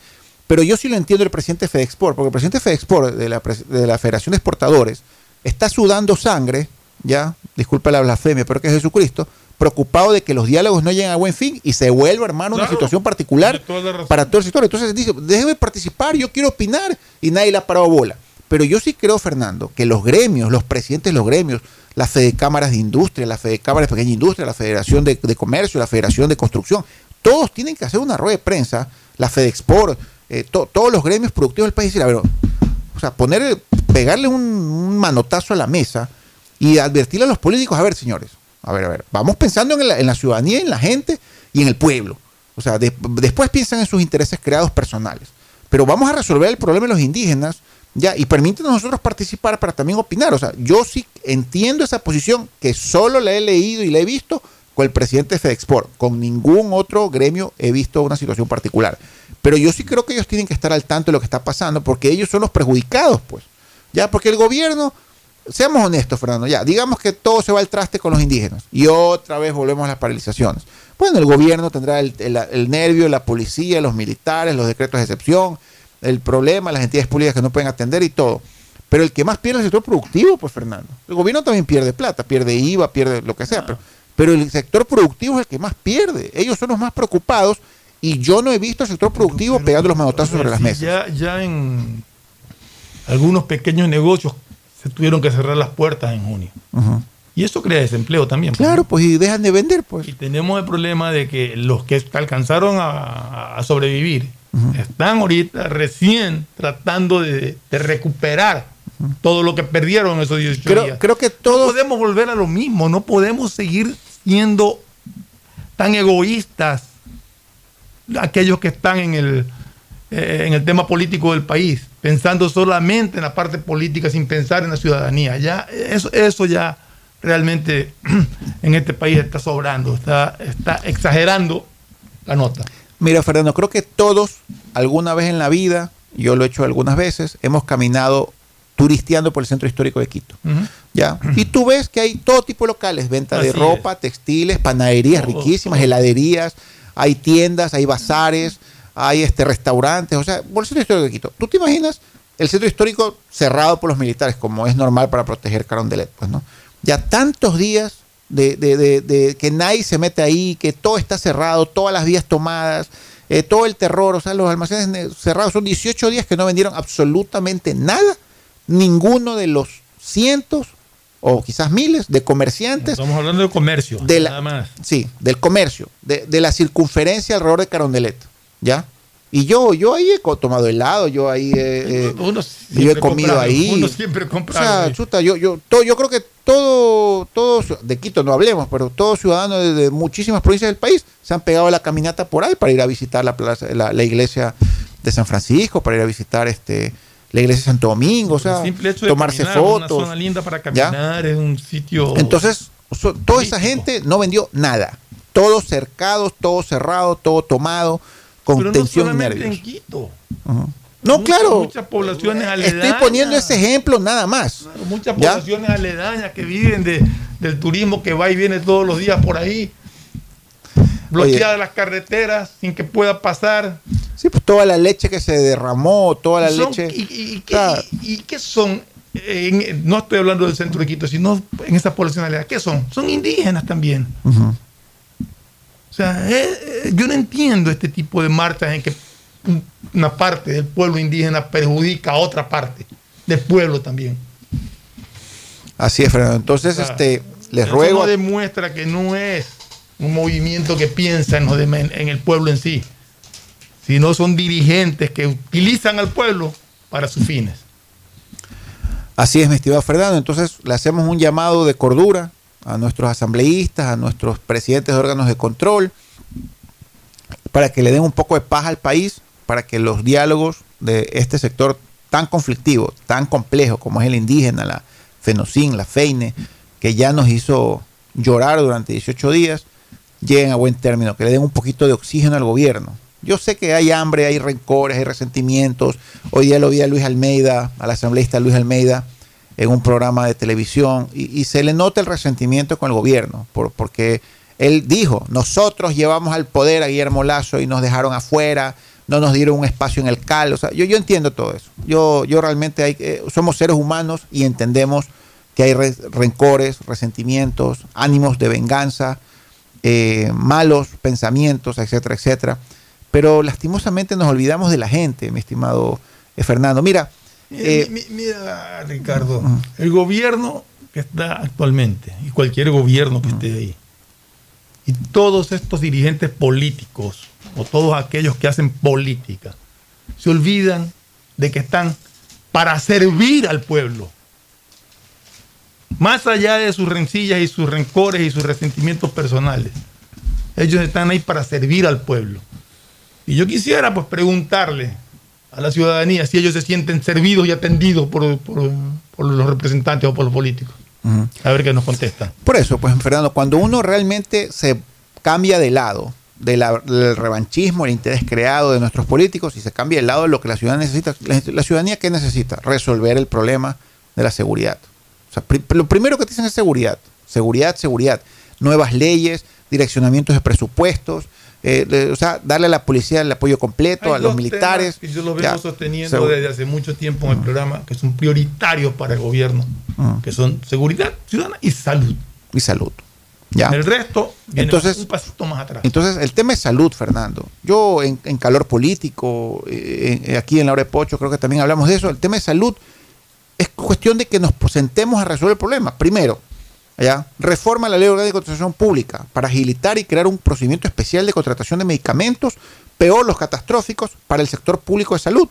Pero yo sí lo entiendo el presidente de FedExport, porque el presidente de FedExport, de la, de la Federación de Exportadores, está sudando sangre, ya, disculpa la blasfemia, pero que es Jesucristo, preocupado de que los diálogos no lleguen a buen fin y se vuelva, hermano, una situación particular toda para todo el sector. Entonces dice, déjeme participar, yo quiero opinar, y nadie le ha parado bola. Pero yo sí creo, Fernando, que los gremios, los presidentes de los gremios, la Fede Cámaras de Industria, la Fede Cámaras de Pequeña Industria, la Federación de, Comercio, la Federación de Construcción, todos tienen que hacer una rueda de prensa, la FedExport, eh, to- todos los gremios productivos del país, y decir, a ver, o sea, poner, pegarle un, manotazo a la mesa y advertirle a los políticos, a ver, señores, a ver, a ver, vamos pensando en la, en la ciudadanía, en la gente y en el pueblo. O sea, de- después piensan en sus intereses creados personales. Pero vamos a resolver el problema de los indígenas, ya, y permítanos nosotros participar para también opinar. O sea, yo sí entiendo esa posición que solo la he leído y la he visto con el presidente de FedExport. Con ningún otro gremio he visto una situación particular. Pero yo sí creo que ellos tienen que estar al tanto de lo que está pasando, porque ellos son los perjudicados, pues. Ya, porque el gobierno, seamos honestos, Fernando, ya, digamos que todo se va al traste con los indígenas y otra vez volvemos a las paralizaciones. Bueno, el gobierno tendrá el nervio, la policía, los militares, los decretos de excepción, el problema, las entidades públicas que no pueden atender y todo. Pero el que más pierde es el sector productivo, pues Fernando. El gobierno también pierde plata, pierde IVA, pierde lo que sea, pero, pero el sector productivo es el que más pierde. Ellos son los más preocupados y yo no he visto al sector productivo pegando los manotazos sobre las mesas. Ya, ya en algunos pequeños negocios se tuvieron que cerrar las puertas en junio. Y eso crea desempleo también. pues, Claro, pues y dejan de vender, pues. Y tenemos el problema de que los que alcanzaron a, a sobrevivir están ahorita recién tratando de, de recuperar todo lo que perdieron en esos 18 Creo- días. creo que No podemos volver a lo mismo, no podemos seguir siendo tan egoístas aquellos que están en el, eh, en el tema político del país, pensando solamente en la parte política sin pensar en la ciudadanía. Ya eso, eso ya realmente en este país está sobrando, está, está exagerando la nota. Mira, Fernando, creo que todos, alguna vez en la vida, yo lo he hecho algunas veces, hemos caminado turisteando por el centro histórico de Quito. ¿ya? Y tú ves que hay todo tipo de locales, venta de ropa, textiles, panaderías Todo, riquísimas, todo. heladerías, hay tiendas, hay bazares, hay este restaurantes, o sea, por el centro histórico de Quito. ¿Tú te imaginas el centro histórico cerrado por los militares, como es normal para proteger Carondelet? Pues, ¿no? Ya tantos días de, de- de- de que nadie se mete ahí, que todo está cerrado, todas las vías tomadas, eh, todo el terror, o sea, los almacenes ne- cerrados. Son 18 días que no vendieron absolutamente nada. Ninguno de los cientos o quizás miles de comerciantes Estamos hablando de comercio, de la- nada más. Sí, del comercio, de, de la circunferencia alrededor de Carondelet, ¿ya? Y yo, yo ahí he tomado helado, yo ahí he, eh, Uno yo he comido compra ahí. Uno siempre O compra sea, algo. chuta, yo, yo, todo, yo creo que todo, todos, de Quito no hablemos, pero todos ciudadanos de, muchísimas provincias del país se han pegado la caminata por ahí para ir a visitar la plaza, la, la iglesia de San Francisco, para ir a visitar este la iglesia de Santo Domingo, o sea, tomarse caminar, Una fotos. zona linda para ¿ya? caminar, es un sitio. Entonces, so- toda esa gente no vendió nada. Todos cercados, todo cerrado, todo tomado. Con Pero no tensión y solamente nervios. en Quito. No, Muchas- claro. Muchas poblaciones aledañas. Estoy poniendo ese ejemplo nada más. Muchas ¿Ya? poblaciones aledañas que viven de, del turismo que va y viene todos los días por ahí. Bloqueadas las carreteras sin que pueda pasar. Sí, pues toda la leche que se derramó, toda la Son- leche. y, y- y qué, y- y qué son? En- no estoy hablando del centro de Quito, sino en esas poblaciones aledañas. ¿Qué son? Son indígenas también. Ujú. O sea, eh, eh, yo no entiendo este tipo de marchas en que un- una parte del pueblo indígena perjudica a otra parte del pueblo también. Así es, Fernando. Entonces, O sea, este, les Eso ruego. no demuestra que no es un movimiento que piensa en, en el pueblo en sí, sino son dirigentes que utilizan al pueblo para sus fines. Así es, mi estimado Fernando. Entonces, le hacemos un llamado de cordura a nuestros asambleístas, a nuestros presidentes de órganos de control, para que le den un poco de paz al país, para que los diálogos de este sector tan conflictivo, tan complejo como es el indígena, la FENOCIN, la FEINE, que ya nos hizo llorar durante 18 días, lleguen a buen término, que le den un poquito de oxígeno al gobierno. Yo sé que hay hambre, hay rencores, hay resentimientos. Hoy día lo vi a Luis Almeida, al asambleísta Luis Almeida, en un programa de televisión, y, se le nota el resentimiento con el gobierno, por- porque él dijo, nosotros llevamos al poder a Guillermo Lazo y nos dejaron afuera, no nos dieron un espacio en el CAL. Yo, yo entiendo todo eso. Yo, yo realmente eh, somos seres humanos y entendemos que hay re- rencores, resentimientos, ánimos de venganza, eh, malos pensamientos, etcétera, etcétera. Pero lastimosamente nos olvidamos de la gente, mi estimado eh, Fernando. Mira, eh, Mi- mi- Mira, Ricardo, el gobierno que está actualmente, y cualquier gobierno que esté ahí, y todos estos dirigentes políticos, o todos aquellos que hacen política, se olvidan de que están para servir al pueblo. Más allá de sus rencillas y sus rencores y sus resentimientos personales. Ellos están ahí para servir al pueblo. Y yo quisiera pues preguntarle a la ciudadanía si ellos se sienten servidos y atendidos por, por- por los representantes o por los políticos. A ver qué nos contestan. Por eso, pues Fernando, cuando uno realmente se cambia de lado de la- del revanchismo, el interés creado de nuestros políticos y se cambia del lado de lo que la ciudadanía necesita, la, la ciudadanía ¿qué necesita? Resolver el problema de la seguridad. O sea, pri- lo primero que te dicen es seguridad, seguridad, seguridad, nuevas leyes, direccionamientos de presupuestos, eh, de- o sea, darle a la policía el apoyo completo, Hay a los militares. que yo lo vengo sosteniendo desde hace mucho tiempo en el programa, que son prioritarios para el gobierno, Mm. que son seguridad ciudadana y salud. Y salud. Ya. El resto viene Entonces- un pasito más atrás. Entonces, el tema es salud, Fernando. Yo en, en calor político, eh, en- aquí en la hora de Pocho, creo que también hablamos de eso. El tema de salud es cuestión de que nos sentemos a resolver el problema. Primero, ¿ya? reforma la ley orgánica de contratación pública para agilitar y crear un procedimiento especial de contratación de medicamentos, peor los catastróficos, para el sector público de salud.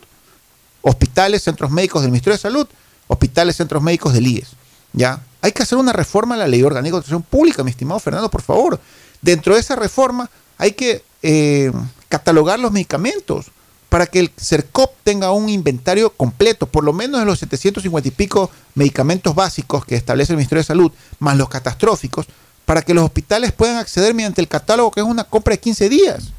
Hospitales, centros médicos del Ministerio de Salud, hospitales, centros médicos del IES. ¿ya? Hay que hacer una reforma a la ley orgánica de contratación pública, mi estimado Fernando, por favor. Dentro de esa reforma hay que eh, catalogar los medicamentos para que el CERCOP tenga un inventario completo, por lo menos de los 750 y pico medicamentos básicos que establece el Ministerio de Salud, más los catastróficos, para que los hospitales puedan acceder mediante el catálogo, que es una compra de 15 días.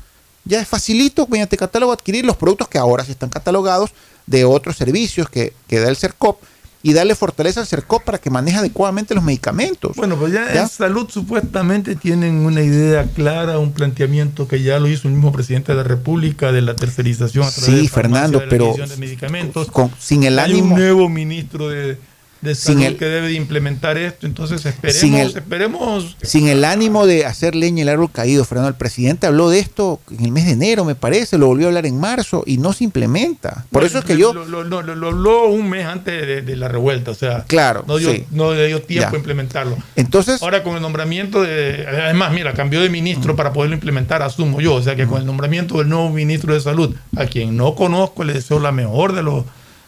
Ya es facilito mediante catálogo adquirir los productos que ahora sí están catalogados de otros servicios que, que da el CERCOP y darle fortaleza al CERCOP para que maneje adecuadamente los medicamentos. Bueno, pues ya, ¿Ya? en salud supuestamente tienen una idea clara, un planteamiento que ya lo hizo el mismo presidente de la República de la tercerización a través Sí, de Fernando, de la pero de medicamentos. con- sin el Hay ánimo- un nuevo ministro de, de Sin el- que debe de implementar esto, entonces esperemos, Sin el- esperemos Sin el ánimo de hacer leña el árbol caído, Fernando. El presidente habló de esto en el mes de enero, me parece, lo volvió a hablar en marzo y no se implementa. Por eso es que yo, Lo, lo- lo- lo- lo habló un mes antes de, de la revuelta, o sea, Claro, no dio, sí. no le dio tiempo Ya. a implementarlo. Entonces, Ahora con el nombramiento de, además, mira, cambió de ministro para poderlo implementar, asumo yo, o sea que con el nombramiento del nuevo ministro de salud, a quien no conozco, le deseo la mejor de los,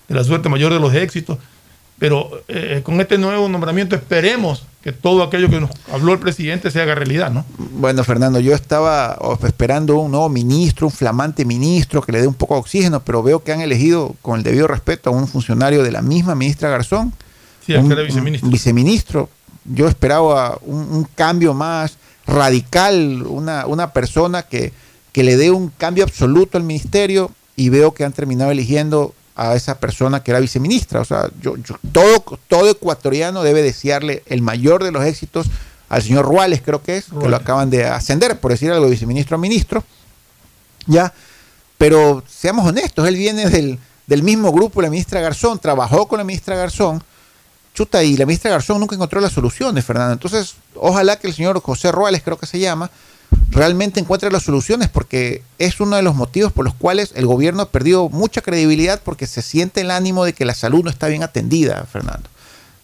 de la suerte mayor de los éxitos, pero eh, con este nuevo nombramiento esperemos que todo aquello que nos habló el presidente se haga realidad, ¿no? bueno, Fernando, yo estaba esperando un nuevo ministro, un flamante ministro que le dé un poco de oxígeno, pero veo que han elegido con el debido respeto a un funcionario de la misma ministra Garzón, Sí, un- que era viceministro. un viceministro. Yo esperaba un, un cambio más radical, una, una persona que, que le dé un cambio absoluto al ministerio y veo que han terminado eligiendo a esa persona que era viceministra. O sea, yo, yo- todo, todo ecuatoriano debe desearle el mayor de los éxitos al señor Ruales, creo que es, que lo acaban de ascender, por decir algo, viceministro a ministro. Ya, pero seamos honestos, él viene del, del mismo grupo, la ministra Garzón, trabajó con la ministra Garzón, chuta, y la ministra Garzón nunca encontró las soluciones, Fernando. Entonces, ojalá que el señor José Ruales, creo que se llama, realmente encuentre las soluciones, porque es uno de los motivos por los cuales el gobierno ha perdido mucha credibilidad, porque se siente el ánimo de que la salud no está bien atendida, Fernando.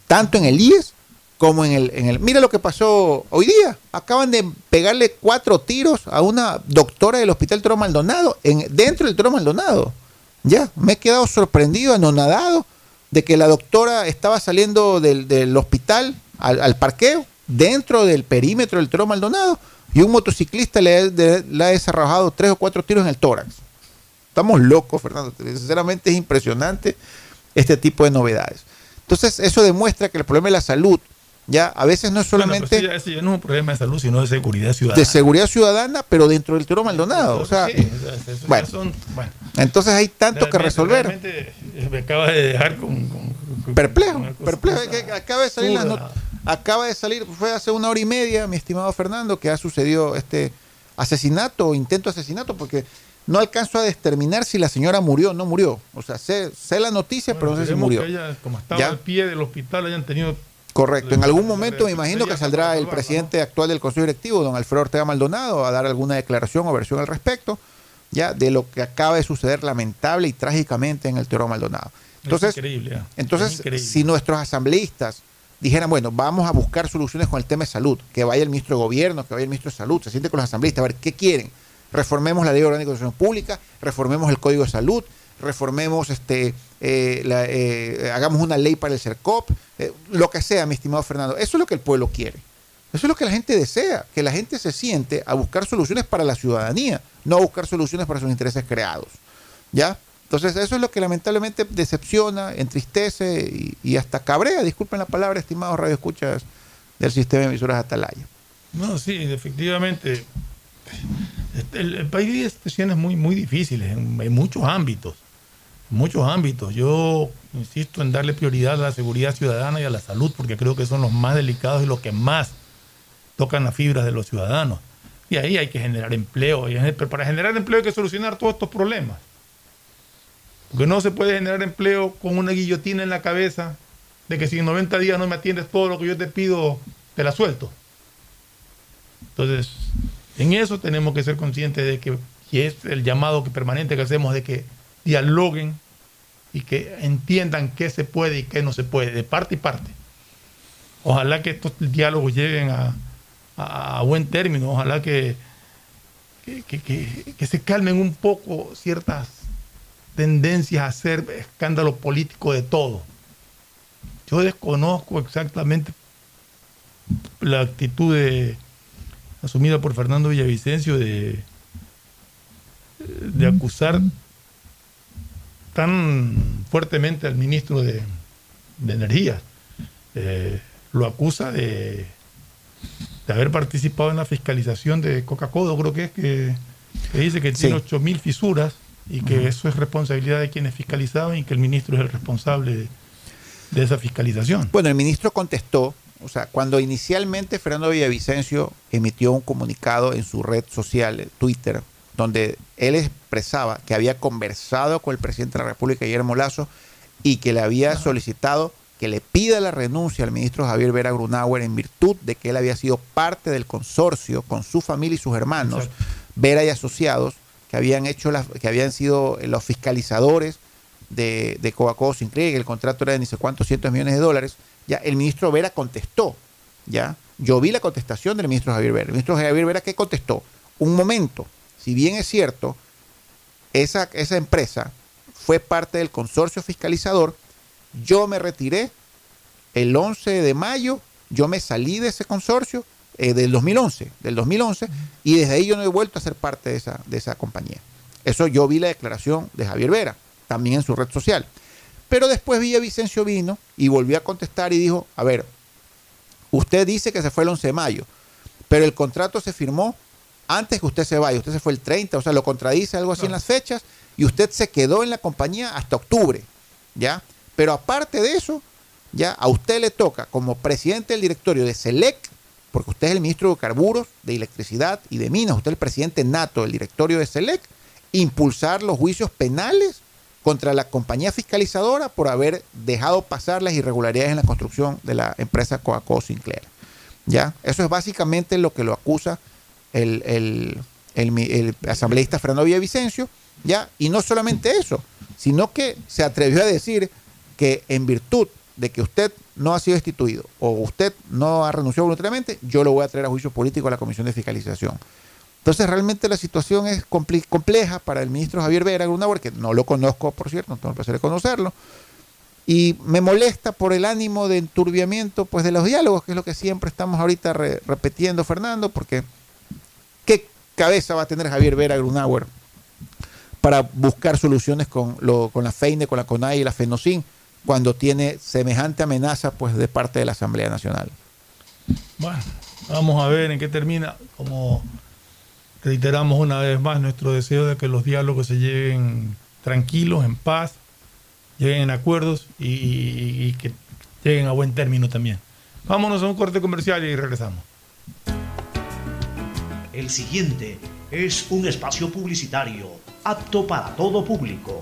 Tanto en el IES como en el, en el... Mira lo que pasó hoy día. Acaban de pegarle cuatro tiros a una doctora del Hospital Toro Maldonado, en, dentro del Toro Maldonado. Ya, me he quedado sorprendido, anonadado, de que la doctora estaba saliendo del, del hospital al, al parqueo, dentro del perímetro del Toro Maldonado, y un motociclista le, ha- de- le ha desarrojado tres o cuatro tiros en el tórax. Estamos locos, Fernando. Sinceramente es impresionante este tipo de novedades. Entonces, eso demuestra que el problema de la salud, ya a veces no es Bueno, solamente pero ese ya- ya no es un problema de salud, sino de seguridad ciudadana. de seguridad ciudadana, pero dentro del Toro Maldonado. O sea, Sí, eso bueno. son- bueno. entonces hay tanto que resolver. eh, me acaba de dejar con, con- con- Perplejo, perplejo. Acaba de salir la absurda. Acaba de salir, fue hace una hora y media, mi estimado Fernando, que ha sucedido este asesinato o intento de asesinato, porque no alcanzo a determinar si la señora murió o no murió. O sea, sé, sé la noticia, pero no sé si murió. que ella, como estaba ¿Ya? al pie del hospital, hayan tenido Correcto. En algún momento me imagino que saldrá el presidente actual del Consejo Directivo, don Alfredo Ortega Maldonado, a dar alguna declaración o versión al respecto, ya de lo que acaba de suceder lamentable y trágicamente en el Toro Maldonado. Entonces, es increíble. ya. entonces Es increíble. si nuestros asambleístas dijeran, bueno, vamos a buscar soluciones con el tema de salud, que vaya el ministro de Gobierno, que vaya el ministro de Salud, se siente con los asambleístas, a ver, ¿qué quieren? Reformemos la ley orgánica de educación pública, reformemos el Código de Salud, reformemos este, eh, eh, hagamos una ley para el CERCOP, eh, lo que sea, mi estimado Fernando. Eso es lo que el pueblo quiere. Eso es lo que la gente desea, que la gente se siente a buscar soluciones para la ciudadanía, no a buscar soluciones para sus intereses creados. ¿Ya? Entonces, eso es lo que lamentablemente decepciona, entristece y, hasta cabrea, disculpen la palabra, estimados radioescuchas del sistema de emisoras Atalaya. No, sí, efectivamente. Este, El, país vive situaciones muy, muy difíciles en, muchos ámbitos. Muchos ámbitos. Yo insisto en darle prioridad a la seguridad ciudadana y a la salud, porque creo que son los más delicados y los que más tocan las fibras de los ciudadanos. Y ahí hay que generar empleo. y- para generar empleo hay que solucionar todos estos problemas. Porque no se puede generar empleo con una guillotina en la cabeza de que si en 90 días no me atiendes todo lo que yo te pido, te la suelto. Entonces, en eso tenemos que ser conscientes de que, es el llamado que permanente que hacemos de que dialoguen y que entiendan qué se puede y qué no se puede, de parte y parte. Ojalá que estos diálogos lleguen a, buen término, ojalá que- que- que se calmen un poco ciertas tendencias a hacer escándalo político de todo. Yo desconozco exactamente la actitud de, asumida por Fernando Villavicencio de, de acusar tan fuertemente al ministro de, de Energía. Eh, lo acusa de, de haber participado en la fiscalización de Coca-Cola, creo que es que, que dice que tiene Sí. 8.000 fisuras y que eso es responsabilidad de quienes fiscalizaban y que el ministro es el responsable de, de esa fiscalización. Bueno, el ministro contestó, o sea, cuando inicialmente Fernando Villavicencio emitió un comunicado en su red social, Twitter, donde él expresaba que había conversado con el presidente de la República, Guillermo Lazo, y que le había solicitado que le pida la renuncia al ministro Javier Vera Grunauer en virtud de que él había sido parte del consorcio con su familia y sus hermanos, Vera y asociados, que habían hecho las, que habían sido los fiscalizadores de, de Coca-Cola Sinclair, que el contrato era de ni sé cuántos cientos millones de dólares, ya el ministro Vera contestó, ya. Yo vi la contestación del ministro Javier Vera. El ministro Javier Vera, ¿qué contestó? Un momento, si bien es cierto, esa, esa empresa fue parte del consorcio fiscalizador, yo me retiré el 11 de mayo, yo me salí de ese consorcio eh, del 2011, del 2011, y desde ahí yo no he vuelto a ser parte de esa, de esa compañía. Eso yo vi la declaración de Javier Vera, también en su red social. Pero después Villavicencio vino y volvió a contestar y dijo, a ver, usted dice que se fue el 11 de mayo, pero el contrato se firmó antes que usted se vaya, usted se fue el 30, o sea, lo contradice algo así en las fechas, y usted se quedó en la compañía hasta octubre, ¿ya? Pero aparte de eso, ya a usted le toca como presidente del directorio de SELEC, porque usted es el ministro de Carburos, de Electricidad y de Minas, usted es el presidente nato del directorio de SELEC, impulsar los juicios penales contra la compañía fiscalizadora por haber dejado pasar las irregularidades en la construcción de la empresa Coaco Sinclair. ¿Ya? Eso es básicamente lo que lo acusa el, el, el, el asambleísta Fernando Villavicencio, ¿ya? Y no solamente eso, sino que se atrevió a decir que en virtud de que usted no ha sido destituido o usted no ha renunciado voluntariamente, yo lo voy a traer a juicio político a la Comisión de Fiscalización. Entonces realmente la situación es compleja para el ministro Javier Vera Grunauer, que no lo conozco, por cierto, no tengo el placer de conocerlo, y me molesta por el ánimo de enturbiamiento pues, de los diálogos, que es lo que siempre estamos ahorita repitiendo, Fernando, porque ¿qué cabeza va a tener Javier Vera Grunauer para buscar soluciones con, lo, con la FEINE, con la CONAI y la FENOCIN, cuando tiene semejante amenaza pues, de parte de la Asamblea Nacional? Bueno, vamos a ver en qué termina. Como reiteramos una vez más nuestro deseo de que los diálogos se lleven tranquilos, en paz, lleguen a acuerdos y, y, que lleguen a buen término también. Vámonos a un corte comercial y regresamos. El siguiente es un espacio publicitario apto para todo público.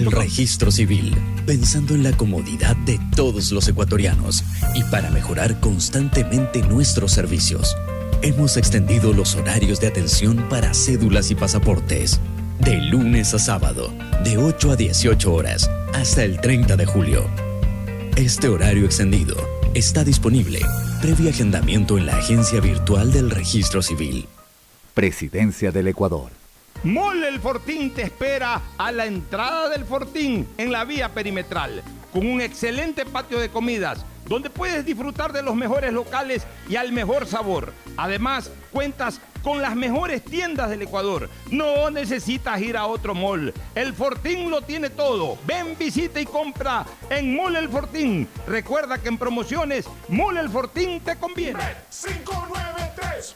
El registro civil, pensando en la comodidad de todos los ecuatorianos y para mejorar constantemente nuestros servicios. Hemos extendido los horarios de atención para cédulas y pasaportes. De lunes a sábado, de 8 a 18 horas, hasta el 30 de julio. Este horario extendido está disponible previo agendamiento en la agencia virtual del registro civil. Presidencia del Ecuador. Mole el Fortín te espera a la entrada del Fortín en la vía perimetral, con un excelente patio de comidas, donde puedes disfrutar de los mejores locales y al mejor sabor. Además, cuentas con las mejores tiendas del Ecuador. No necesitas ir a otro mall. El Fortín lo tiene todo. Ven, visita y compra en Mole el Fortín. Recuerda que en promociones, Mole el Fortín te conviene. 593.es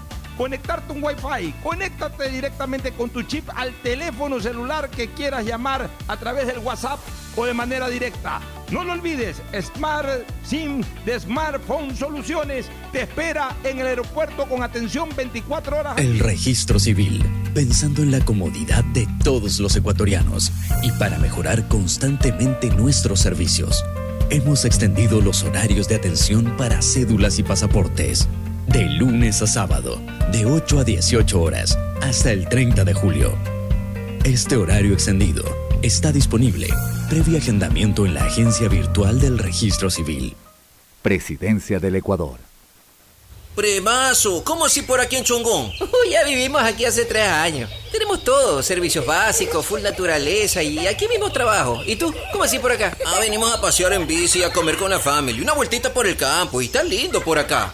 conectarte un Wi-Fi. Conéctate directamente con tu chip al teléfono celular que quieras llamar a través del WhatsApp o de manera directa. No lo olvides, Smart SIM de Smartphone Soluciones te espera en el aeropuerto con atención 24 horas. El registro civil, pensando en la comodidad de todos los ecuatorianos y para mejorar constantemente nuestros servicios. Hemos extendido los horarios de atención para cédulas y pasaportes. De lunes a sábado, de 8 a 18 horas, hasta el 30 de julio. Este horario extendido está disponible previo agendamiento en la agencia virtual del registro civil. Presidencia del Ecuador. Premazo, ¿cómo así por aquí en Chongón? ya vivimos aquí hace tres años. Tenemos todo, servicios básicos, full naturaleza y aquí mismo trabajo. ¿Y tú? ¿Cómo así por acá? Ah, venimos a pasear en bici, a comer con la familia, una vueltita por el campo y está lindo por acá.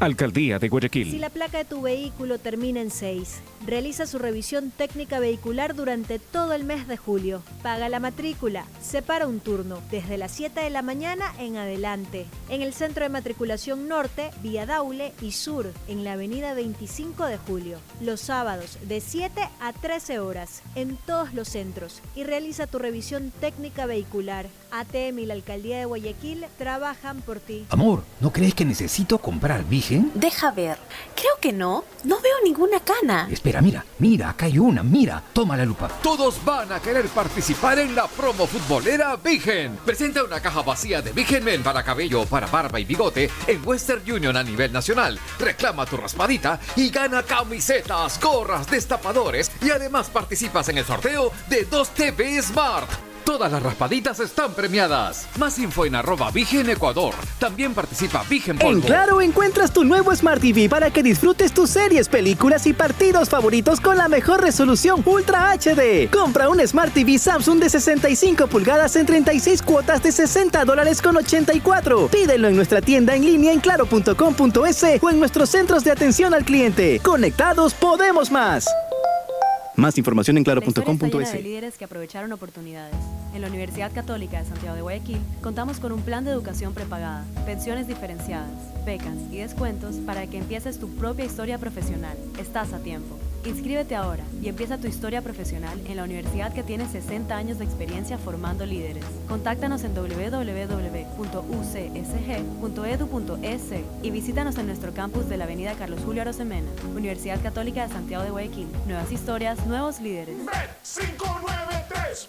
Alcaldía de Si Guayaquil. la placa de tu vehículo termina en 6, realiza su revisión técnica vehicular durante todo el mes de julio. Paga la matrícula, separa un turno desde las 7 de la mañana en adelante. En el centro de matriculación norte, vía Daule y sur, en la avenida 25 de julio. Los sábados de 7 a 13 horas en todos los centros y realiza tu revisión técnica vehicular. ATM y la Alcaldía de Guayaquil trabajan por ti. Amor, ¿no crees que necesito comprar Vigen? Deja ver. Creo que no. No veo ninguna cana. Espera, mira, mira, acá hay una, mira, toma la lupa. Todos van a querer participar en la promo futbolera Vigen. Presenta una caja vacía de Vigen Men para cabello, para barba y bigote en Western Union a nivel nacional. Reclama tu raspadita y gana camisetas, gorras, destapadores y además participas en el sorteo de 2 TV Smart. Todas las raspaditas están premiadas. Más info en arroba Vigen Ecuador. También participa Vigen Polvo. En Claro encuentras tu nuevo Smart TV para que disfrutes tus series, películas y partidos favoritos con la mejor resolución Ultra HD. Compra un Smart TV Samsung de 65 pulgadas en 36 cuotas de 60 dólares con 84. Pídelo en nuestra tienda en línea en claro.com.es o en nuestros centros de atención al cliente. Conectados podemos más. Más información en claro.com.es. de líderes que aprovecharon oportunidades. En la Universidad Católica de Santiago de Guayaquil contamos con un plan de educación prepagada, pensiones diferenciadas, becas y descuentos para que empieces tu propia historia profesional. Estás a tiempo. Inscríbete ahora y empieza tu historia profesional en la universidad que tiene 60 años de experiencia formando líderes. Contáctanos en www.ucsg.edu.es y visítanos en nuestro campus de la Avenida Carlos Julio Arosemena, Universidad Católica de Santiago de Guayaquil. Nuevas historias, nuevos líderes. 593.es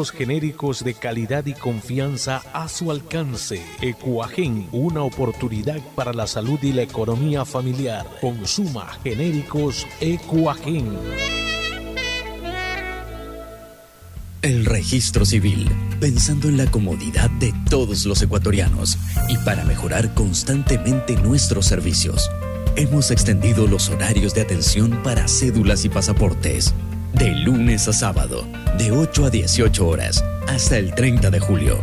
genéricos de calidad y confianza a su alcance. Ecuagen, una oportunidad para la salud y la economía familiar. Consuma genéricos Ecuagen. El registro civil, pensando en la comodidad de todos los ecuatorianos y para mejorar constantemente nuestros servicios. Hemos extendido los horarios de atención para cédulas y pasaportes. De lunes a sábado, de 8 a 18 horas, hasta el 30 de julio.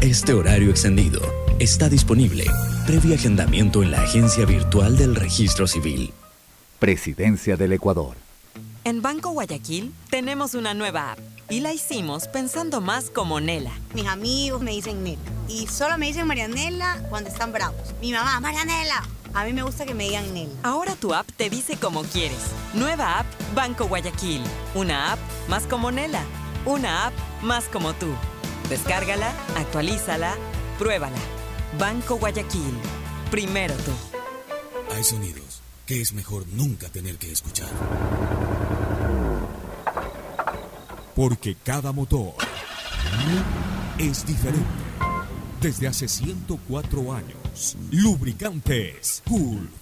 Este horario extendido está disponible previo agendamiento en la agencia virtual del registro civil. Presidencia del Ecuador. En Banco Guayaquil tenemos una nueva app, Y la hicimos pensando más como Nela. Mis amigos me dicen Nela. Y solo me dicen Marianela cuando están bravos. Mi mamá, Marianela. A mí me gusta que me digan Nela. Ahora tu app te dice como quieres. Nueva app Banco Guayaquil. Una app más como Nela. Una app más como tú. Descárgala, actualízala, pruébala. Banco Guayaquil. Primero tú. Hay sonidos que es mejor nunca tener que escuchar. Porque cada motor es diferente. Desde hace 104 años, Lubricantes Cool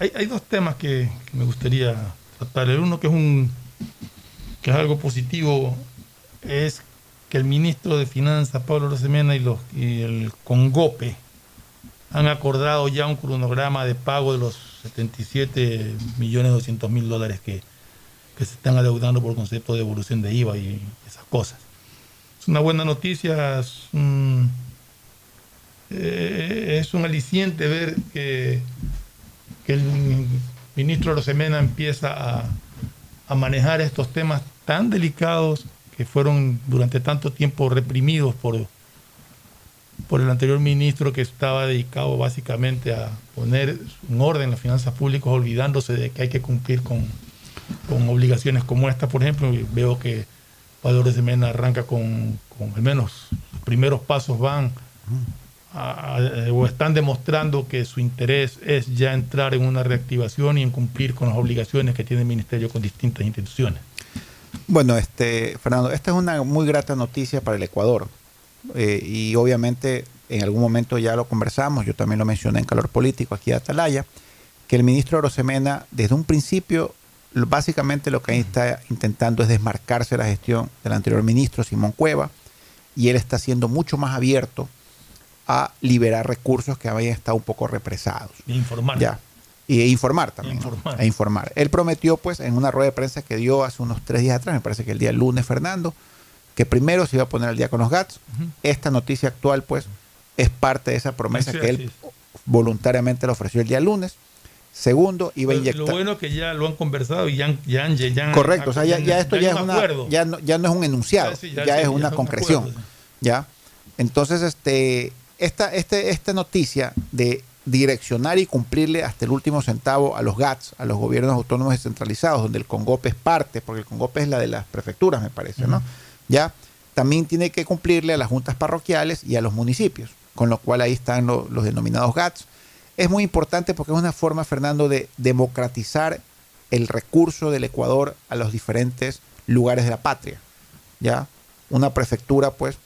hay, dos temas que, me gustaría tratar. El uno que es un que es algo positivo es que el ministro de Finanzas, Pablo Rosemena, y, el Congope han acordado ya un cronograma de pago de los 77 millones 200 mil dólares que, se están adeudando por concepto de evolución de IVA y esas cosas. Es una buena noticia, es un, eh, es un aliciente ver que, que el ministro Rosemena empieza a, manejar estos temas tan delicados que fueron durante tanto tiempo reprimidos por, por el anterior ministro que estaba dedicado básicamente a poner en orden las finanzas públicas, olvidándose de que hay que cumplir con, con obligaciones como esta, por ejemplo. Veo que de Semena arranca con, al menos primeros pasos van a- o están demostrando que su interés es ya entrar en una reactivación y en cumplir con las obligaciones que tiene el ministerio con distintas instituciones. Bueno, este, Fernando, esta es una muy grata noticia para el Ecuador. Eh, y obviamente en algún momento ya lo conversamos, yo también lo mencioné en Calor Político aquí de Atalaya, que el ministro Arosemena desde un principio básicamente lo que ahí está intentando es desmarcarse de la gestión del anterior ministro Simón Cueva y él está siendo mucho más abierto a liberar recursos que habían estado un poco represados. Y informar. Ya. Y e informar también. ¿no? Informar. E informar. Él prometió, pues, en una rueda de prensa que dio hace unos tres días atrás, me parece que el día lunes, Fernando, que primero se iba a poner al día con los GATS. Esta noticia actual, pues, es parte de esa promesa Sí, que él es. voluntariamente le ofreció el día lunes. Segundo, iba a inyectar. Lo bueno es que ya lo han conversado y ya han, ya ya Correcto, o sea, ya, esto ya, es un una, ya no, ya no es un enunciado, Ya, sí, sí, es una concreción, acuerdo, ya. Entonces, este, esta, este, esta noticia de direccionar y cumplirle hasta el último centavo a los GATS, a los gobiernos autónomos descentralizados, donde el CONGOPE es parte, porque el CONGOPE es la de las prefecturas, me parece, ¿no? Ya, también tiene que cumplirle a las juntas parroquiales y a los municipios, con lo cual ahí están lo- los denominados GATS. Es muy importante porque es una forma, Fernando, de democratizar el recurso del Ecuador a los diferentes lugares de la patria. ¿ya? Una prefectura, pues,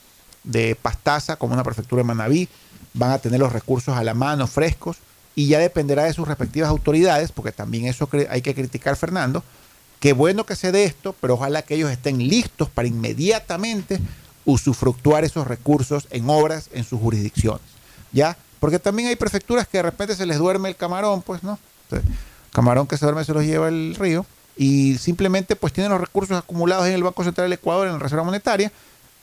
de Pastaza, como una prefectura de Manabí, van a tener los recursos a la mano, frescos, y ya dependerá de sus respectivas autoridades, porque también eso hay que criticar, Fernando. Qué bueno que se dé esto, pero ojalá que ellos estén listos para inmediatamente usufructuar esos recursos en obras en sus jurisdicciones. ¿Ya? Porque también hay prefecturas que de repente se les duerme el camarón, pues, ¿no? Camarón que se duerme se los lleva el río y simplemente pues tienen los recursos acumulados en el Banco Central del Ecuador, en la Reserva Monetaria,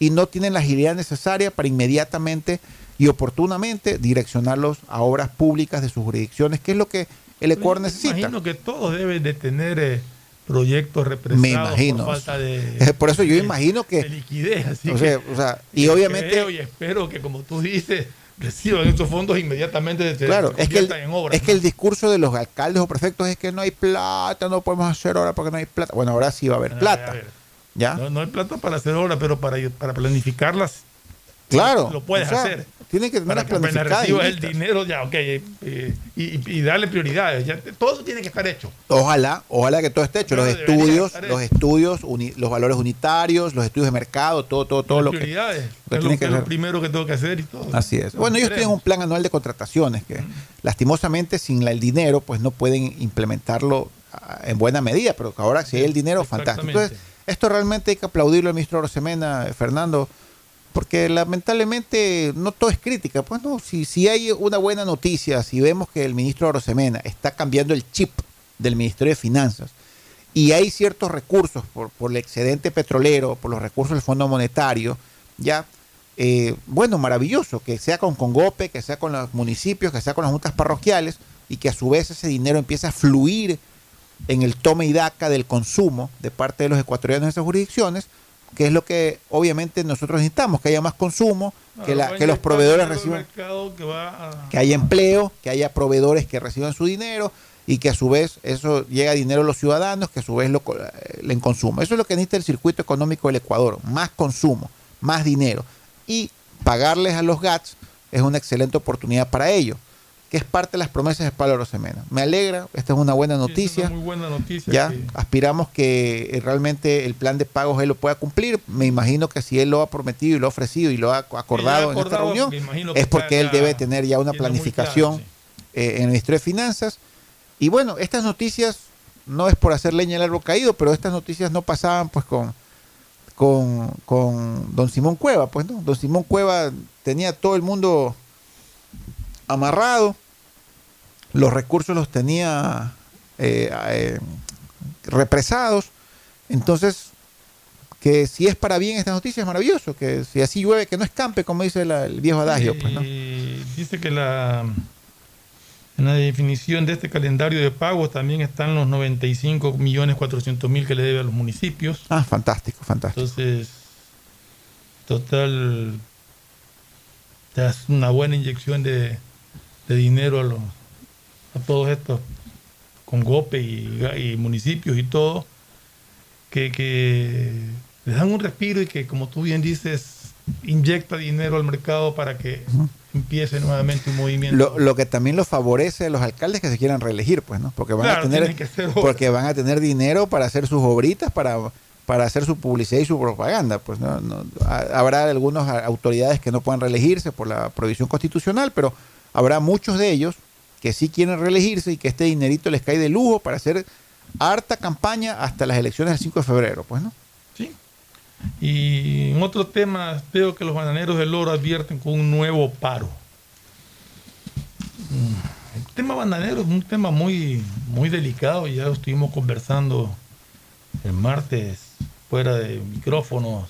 y no tienen la agilidad necesaria para inmediatamente y oportunamente direccionarlos a obras públicas de sus jurisdicciones, que es lo que el Ecuador Me necesita. imagino que todos deben de tener eh, proyectos represados Me imagino. por falta de, Por eso yo de- imagino que... de liquidez. Así o sea, que- o sea, y obviamente... creo y espero que, como tú dices, reciban estos fondos inmediatamente se Claro, es que, el, conviertan en obras. es que el discurso de los alcaldes o prefectos es que no hay plata, no podemos hacer ahora porque no hay plata. Bueno, ahora sí va a haber A ver, plata. a ver. ¿Ya? No, no hay plata para hacer obras, pero para, para planificarlas Claro. lo puedes o sea, hacer. Tiene que tener Para que el dinero, ya, ok, eh, y, y darle prioridades. ya, todo eso tiene que estar hecho. Ojalá, ojalá que todo esté hecho. Los Pero estudios, los hecho. estudios, uni- los valores unitarios, los estudios de mercado, todo, todo, todo lo que. prioridades. lo es lo, que que es lo hacer. primero que tengo que hacer y todo. Así es. Bueno, ellos tienen un plan anual de contrataciones que lastimosamente sin la- el dinero pues no pueden implementarlo ah, en buena medida, pero ahora si hay el dinero, fantástico. Entonces, esto realmente hay que aplaudirlo al ministro Rosemena, Fernando, porque lamentablemente no todo es crítica. Pues no, si, si hay una buena noticia, si vemos que el ministro Rosemena está cambiando el chip del Ministerio de Finanzas y hay ciertos recursos por, por el excedente petrolero, por los recursos del Fondo Monetario, ya, eh, bueno, maravilloso, que sea con Congope, que sea con los municipios, que sea con las juntas parroquiales y que a su vez ese dinero empiece a fluir en el tome y daca del consumo de parte de los ecuatorianos en esas jurisdicciones, que es lo que obviamente nosotros necesitamos, que haya más consumo, que, la- que los proveedores reciban que a- que haya empleo, que haya proveedores que reciban su dinero y que a su vez eso llega dinero a los ciudadanos, que a su vez lo eh, le consumo. Eso es lo que necesita el circuito económico del Ecuador, más consumo, más dinero. Y pagarles a los GATS es una excelente oportunidad para ello, que es parte de las promesas de Pablo Rosemena. Me alegra, esta es una buena Sí, es noticia. una muy buena noticia. Ya aspiramos que eh, realmente el plan de pagos él lo pueda cumplir. Me imagino que si él lo ha prometido y lo ha ofrecido y lo ha acordado, en esta reunión, es porque él debe tener ya una planificación claro, eh, en el Ministerio de Finanzas. Y bueno, estas noticias no es por hacer leña al árbol caído, pero estas noticias no pasaban pues con, con, con don Simón Cueva. Pues no, don Simón Cueva tenía todo el mundo amarrado, los recursos los tenía eh, eh, represados. Entonces, que si es para bien esta noticia es maravilloso, que si así llueve, que no escampe, como dice la- el viejo adagio. Pues, ¿no? Y dice que la, en la definición de este calendario de pagos también están los 95 millones 400 mil que le debe a los municipios. Ah, fantástico, fantástico. Entonces, total, te das una buena inyección de, de dinero a, los, a todos estos, con GOPE y, y municipios y todo, que, que les dan un respiro y que, como tú bien dices, inyecta dinero al mercado para que empiece nuevamente un movimiento. Lo, lo que también lo favorece a los alcaldes que se quieran reelegir, pues, ¿no? Porque van Claro, a tener porque van a tener dinero para hacer sus obritas, para, para hacer su publicidad y su propaganda, pues, ¿no? No- ha- habrá algunas autoridades que no puedan reelegirse por la prohibición constitucional, pero habrá muchos de ellos que sí quieren reelegirse y que este dinerito les cae de lujo para hacer harta campaña hasta las elecciones del 5 de febrero, pues, ¿no? Y en otro tema, veo que los bananeros del oro advierten con un nuevo paro. El tema bananero es un tema muy, muy delicado, ya lo estuvimos conversando el martes fuera de micrófonos,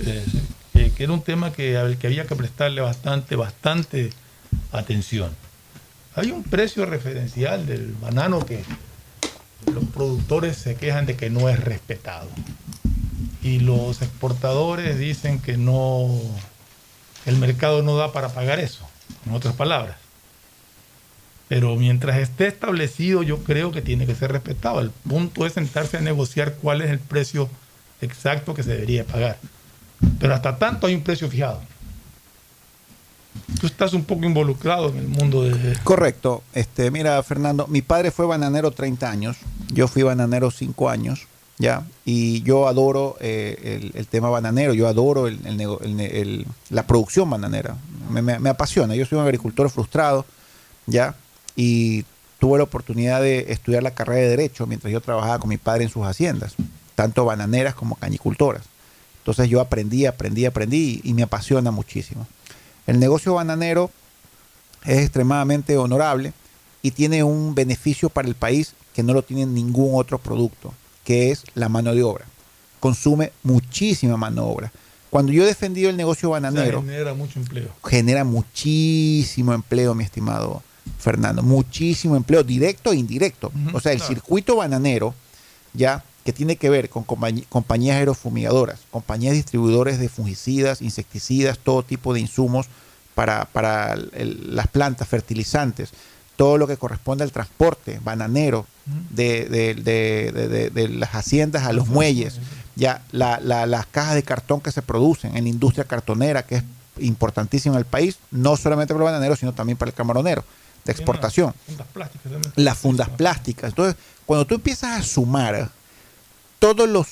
eh, que, que era un tema que, al que había que prestarle bastante, bastante atención. Hay un precio referencial del banano que los productores se quejan de que no es respetado y los exportadores dicen que no, el mercado no da para pagar eso, en otras palabras. Pero mientras esté establecido, yo creo que tiene que ser respetado. El punto es sentarse a negociar cuál es el precio exacto que se debería pagar. Pero hasta tanto hay un precio fijado. Tú estás un poco involucrado en el mundo de... Correcto. Este, mira, Fernando, mi padre fue bananero 30 años, yo fui bananero 5 años, ¿ya? Y yo adoro eh, el, tema bananero, yo adoro el- la producción bananera, me, apasiona. Yo soy un agricultor frustrado, ¿ya? Y tuve la oportunidad de estudiar la carrera de Derecho mientras yo trabajaba con mi padre en sus haciendas, tanto bananeras como cañicultoras. Entonces yo aprendí, aprendí, aprendí y me apasiona muchísimo. El negocio bananero es extremadamente honorable y tiene un beneficio para el país que no lo tiene ningún otro producto, que es la mano de obra. Consume muchísima mano de obra. Cuando yo he defendido el negocio o sea, bananero, genera mucho empleo. genera muchísimo empleo, mi estimado Fernando, muchísimo empleo, directo e indirecto. O sea, el claro. circuito bananero, ya, que tiene que ver con compañías aerofumigadoras, compañías distribuidores de fungicidas, insecticidas, todo tipo de insumos para, para el- las plantas, fertilizantes, todo lo que corresponde al transporte bananero de, de- de- las haciendas a los muelles, ya la- la- las cajas de cartón que se producen en la industria cartonera, que es importantísima en el país, no solamente para el bananero, sino también para el camaronero, de exportación. Las fundas plásticas. Entonces, cuando tú empiezas a sumar todos los,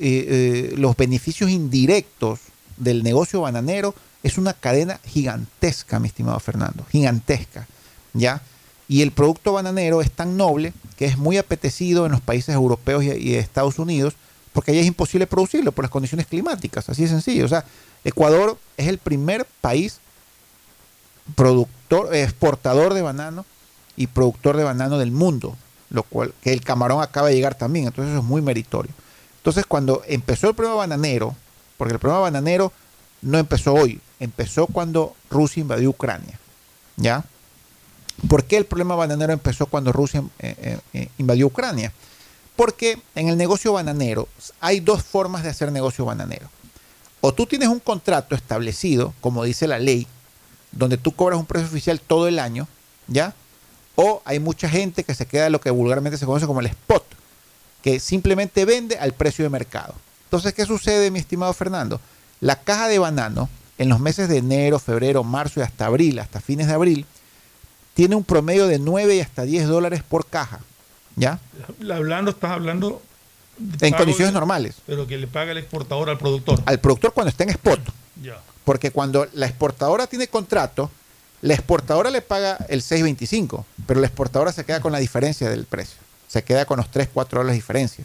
eh, eh, los beneficios indirectos del negocio bananero, es una cadena gigantesca, mi estimado Fernando, gigantesca, ¿ya? Y el producto bananero es tan noble que es muy apetecido en los países europeos y, y Estados Unidos, porque allá es imposible producirlo por las condiciones climáticas, así de sencillo. O sea, Ecuador es el primer país productor, exportador de banano y productor de banano del mundo, lo cual que el camarón acaba de llegar también, entonces eso es muy meritorio. Entonces, cuando empezó el problema bananero, porque el problema bananero no empezó hoy, empezó cuando Rusia invadió Ucrania, ¿ya? ¿Por qué el problema bananero empezó cuando Rusia eh, eh, eh, invadió Ucrania? Porque en el negocio bananero hay dos formas de hacer negocio bananero. O tú tienes un contrato establecido, como dice la ley, donde tú cobras un precio oficial todo el año, ¿ya? O hay mucha gente que se queda lo que vulgarmente se conoce como el spot, que simplemente vende al precio de mercado. Entonces, ¿qué sucede, mi estimado Fernando? La caja de banano en los meses de enero, febrero, marzo y hasta abril, hasta fines de abril, tiene un promedio de 9 y hasta 10 dólares por caja, ¿ya? Hablando, estás hablando. En condiciones de- normales. Pero que le paga el exportador al productor. Al productor cuando está en spot. Ya. Porque cuando la exportadora tiene contrato, la exportadora le paga el 6.25, pero la exportadora se queda con la diferencia del precio. Se queda con los 3, 4 dólares de diferencia.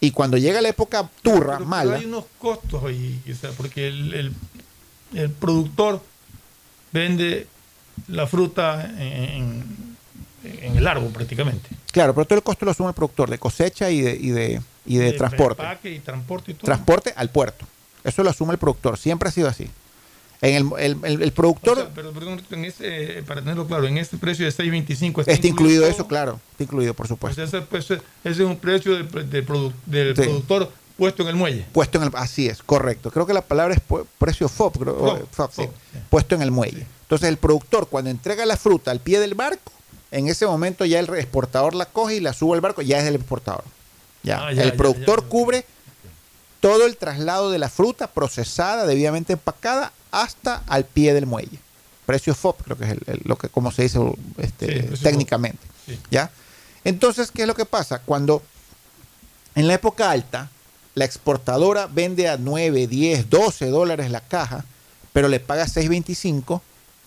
Y cuando llega la época turra, Pero- pero mala, hay unos costos ahí, o sea, porque el, el- el productor vende la fruta en, en el árbol prácticamente. claro, pero todo el costo lo asume el productor de cosecha y de, y de, y de transporte. y transporte y todo. Transporte al puerto. Eso lo asume el productor. Siempre ha sido así. En el, el- el- el productor O sea, pero, perdón, en ese, para tenerlo claro, en ese precio de 6.25 está, está incluido eso, claro. Está incluido, por Pues supuesto. ese, pues, ese es un precio del, del produ- del Sí. productor puesto en el muelle. Puesto en el, así es, correcto. Creo que la palabra es precio FOB, creo, FOB, o- FOB, sí. FOB, puesto en el muelle. Entonces el productor cuando entrega la fruta al pie del barco, en ese momento ya el exportador la coge y la sube al barco, ya es del exportador. Ya. Ah, ya, el ya, productor ya. cubre todo el traslado de la fruta procesada, debidamente empacada, hasta al pie del muelle. Precio FOB, creo que es el- el- lo que como se dice este, Sí, técnicamente. Sí. ¿Ya? Entonces, ¿qué es lo que pasa? Cuando en la época alta, la exportadora vende a 9, 10, 12 dólares la caja, pero le paga 6.25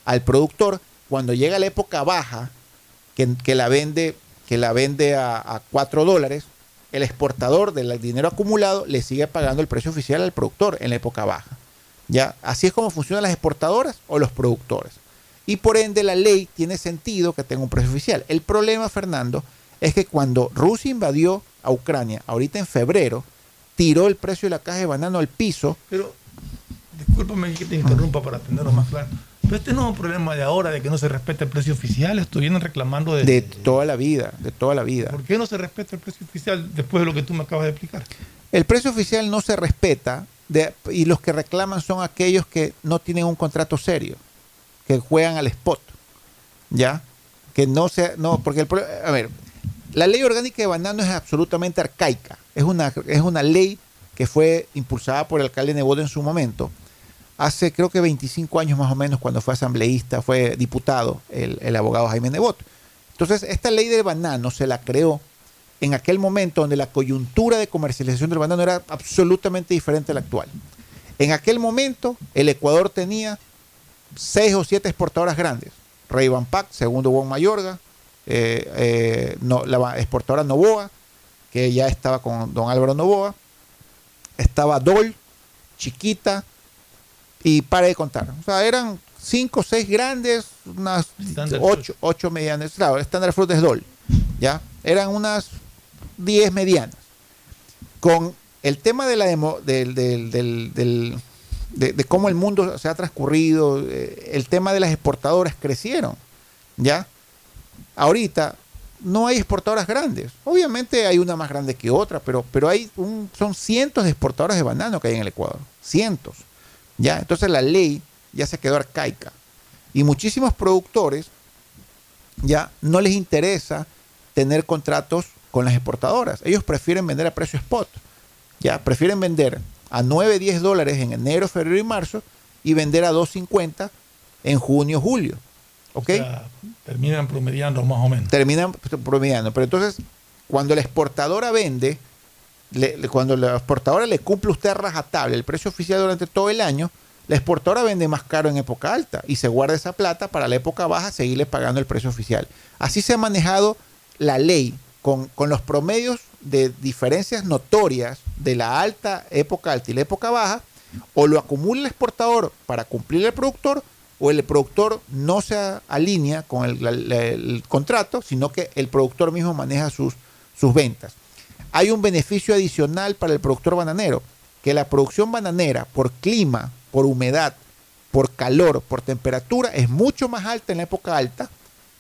al productor. Cuando llega la época baja, que, que la vende, que la vende a, a 4 dólares, el exportador del dinero acumulado le sigue pagando el precio oficial al productor en la época baja. ¿Ya? Así es como funcionan las exportadoras o los productores. Y por ende la ley tiene sentido que tenga un precio oficial. El problema, Fernando, es que cuando Rusia invadió a Ucrania, ahorita en febrero, tiró el precio de la caja de banano al piso. Pero, discúlpame que te interrumpa para tenerlo más claro. Pero este no es un problema de ahora, de que no se respeta el precio oficial. Esto vienen reclamando de... De toda la vida, de toda la vida. ¿Por qué no se respeta el precio oficial después de lo que tú me acabas de explicar? El precio oficial no se respeta y los que reclaman son aquellos que no tienen un contrato serio, que juegan al spot, ¿ya? Que no sea, no, porque el, a ver, la ley orgánica de banano es absolutamente arcaica, es una, es una ley que fue impulsada por el alcalde Nebot en su momento, hace creo que 25 años más o menos cuando fue asambleísta, fue diputado el, el abogado Jaime Nebot. Entonces, esta ley del banano se la creó en aquel momento donde la coyuntura de comercialización del banano era absolutamente diferente a la actual. En aquel momento, el Ecuador tenía seis o siete exportadoras grandes. Rey Pack, segundo Juan Mayorga, eh, eh, no- la exportadora Novoa, que ya estaba con don Álvaro Novoa, estaba Dol, Chiquita, y para de contar. O sea, eran cinco o seis grandes, unas Standard ocho, ocho medianas. Claro, el estándar fruit es Dol. ¿ya? Eran unas 10 medianas. Con el tema de la demo- del, del- del- del- de, de cómo el mundo se ha transcurrido, eh, el tema de las exportadoras crecieron, ¿ya? Ahorita no hay exportadoras grandes. Obviamente hay una más grande que otra, pero, pero hay un, son cientos de exportadoras de banano que hay en el Ecuador. Cientos. ¿ya? Entonces la ley ya se quedó arcaica. Y muchísimos productores ya no les interesa tener contratos con las exportadoras. Ellos prefieren vender a precio spot. Ya, prefieren vender a 9, 10 dólares en enero, febrero y marzo y vender a 2.50 en junio, julio. ¿Ok? O sea, terminan promediando más o menos. terminan promediando. Pero entonces, cuando la exportadora vende, le- le- cuando la exportadora le cumple usted a rajatabla el precio oficial durante todo el año, la exportadora vende más caro en época alta y se guarda esa plata para la época baja seguirle pagando el precio oficial. Así se ha manejado la ley con, con los promedios de diferencias notorias de la alta época alta y la época baja, o lo acumula el exportador para cumplir el productor, o el productor no se alinea con el, contrato, sino que el productor mismo maneja sus, sus ventas. Hay un beneficio adicional para el productor bananero, que la producción bananera por clima, por humedad, por calor, por temperatura, es mucho más alta en la época alta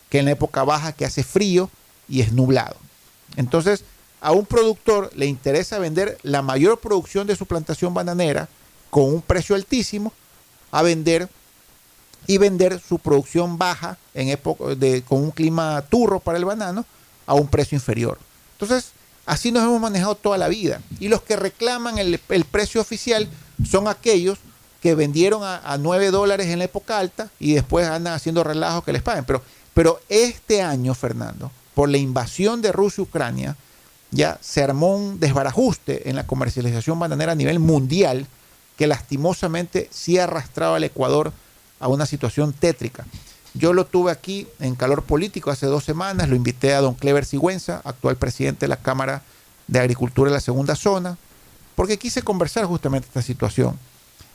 que en la época baja que hace frío y es nublado. Entonces, a un productor le interesa vender la mayor producción de su plantación bananera con un precio altísimo a vender y vender su producción baja en época de, con un clima turro para el banano a un precio inferior. Entonces, así nos hemos manejado toda la vida. Y los que reclaman el, el precio oficial son aquellos que vendieron a, a 9 dólares en la época alta y después andan haciendo relajos que les paguen. Pero, pero este año, Fernando, por la invasión de Rusia y Ucrania, ya se armó un desbarajuste en la comercialización bananera a nivel mundial que lastimosamente sí ha arrastrado al Ecuador a una situación tétrica. Yo lo tuve aquí en calor político hace dos semanas, lo invité a don Clever Sigüenza, actual presidente de la Cámara de Agricultura de la Segunda Zona, porque quise conversar justamente esta situación.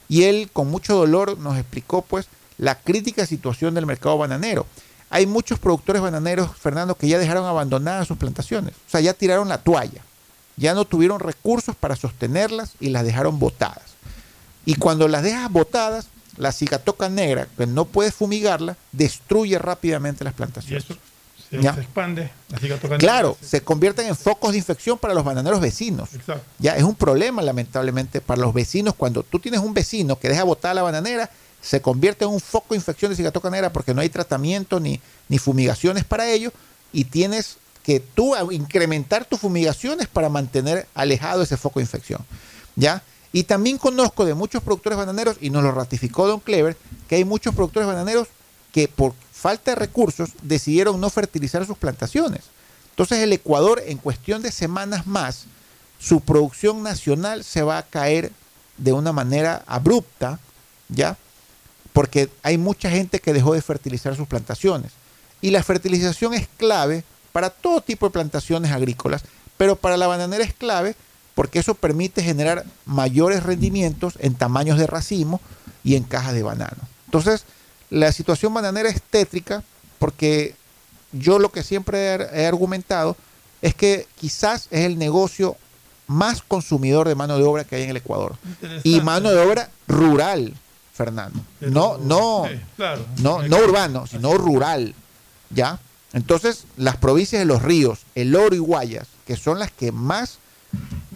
Y él con mucho dolor nos explicó pues la crítica situación del mercado bananero. Hay muchos productores bananeros, Fernando, que ya dejaron abandonadas sus plantaciones, o sea, ya tiraron la toalla, ya no tuvieron recursos para sostenerlas y las dejaron botadas. Y cuando las dejas botadas, la cigatoca negra, que no puedes fumigarla, destruye rápidamente las plantaciones. Se, Ya. se expande, la cigatoca Claro, se convierten en focos de infección para los bananeros vecinos. Exacto. Ya es un problema, lamentablemente, para los vecinos. Cuando tú tienes un vecino que deja botada la bananera, se convierte en un foco de infección de cigatoca negra porque no hay tratamiento ni, ni fumigaciones para ello. Y tienes que tú incrementar tus fumigaciones para mantener alejado ese foco de infección. ¿Ya? Y también conozco de muchos productores bananeros, y nos lo ratificó Don Clever, que hay muchos productores bananeros que por falta de recursos decidieron no fertilizar sus plantaciones. Entonces el Ecuador en cuestión de semanas más, su producción nacional se va a caer de una manera abrupta, ¿ya? Porque hay mucha gente que dejó de fertilizar sus plantaciones. Y la fertilización es clave para todo tipo de plantaciones agrícolas, pero para la bananera es clave porque eso permite generar mayores rendimientos en tamaños de racimo y en cajas de banano. Entonces, la situación bananera es tétrica porque yo lo que siempre he, he argumentado es que quizás es el negocio más consumidor de mano de obra que hay en el Ecuador. Y mano de obra rural, Fernando. No, no, Sí, claro. no, no urbano, sino rural. ¿Ya? Entonces, las provincias de los ríos, El Oro y Guayas, que son las que más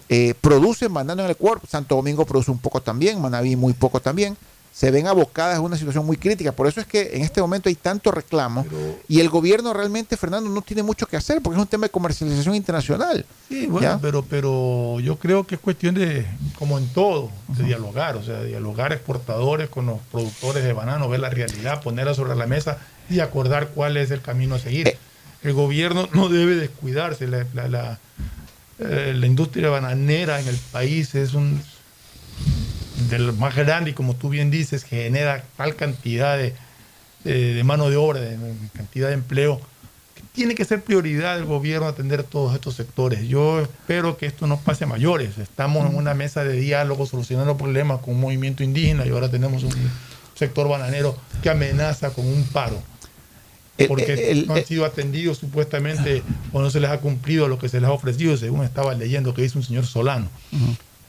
eh, producen banano en el Ecuador, Santo Domingo produce un poco también, Manaví muy poco también, se ven abocadas a una situación muy crítica. Por eso es que en este momento hay tanto reclamo y el gobierno realmente, Fernando, no tiene mucho que hacer porque es un tema de comercialización internacional. Sí, bueno, ¿Ya? pero, pero yo creo que es cuestión de, como en todo, de dialogar, o sea, dialogar exportadores con los productores de banano, ver la realidad, ponerla sobre la mesa y acordar cuál es el camino a seguir. El gobierno no debe descuidarse, la, la, la, eh, la industria bananera en el país es un de los más grande y como tú bien dices, que genera tal cantidad de, de- de mano de obra, de, de cantidad de empleo, que tiene que ser prioridad del gobierno atender todos estos sectores. Yo espero que esto no pase a mayores. Estamos en una mesa de diálogo solucionando problemas con un movimiento indígena y ahora tenemos un sector bananero que amenaza con un paro. El- Porque el- no han el- sido atendidos supuestamente o no se les ha cumplido lo que se les ha ofrecido, según estaba leyendo que dice un señor Solano.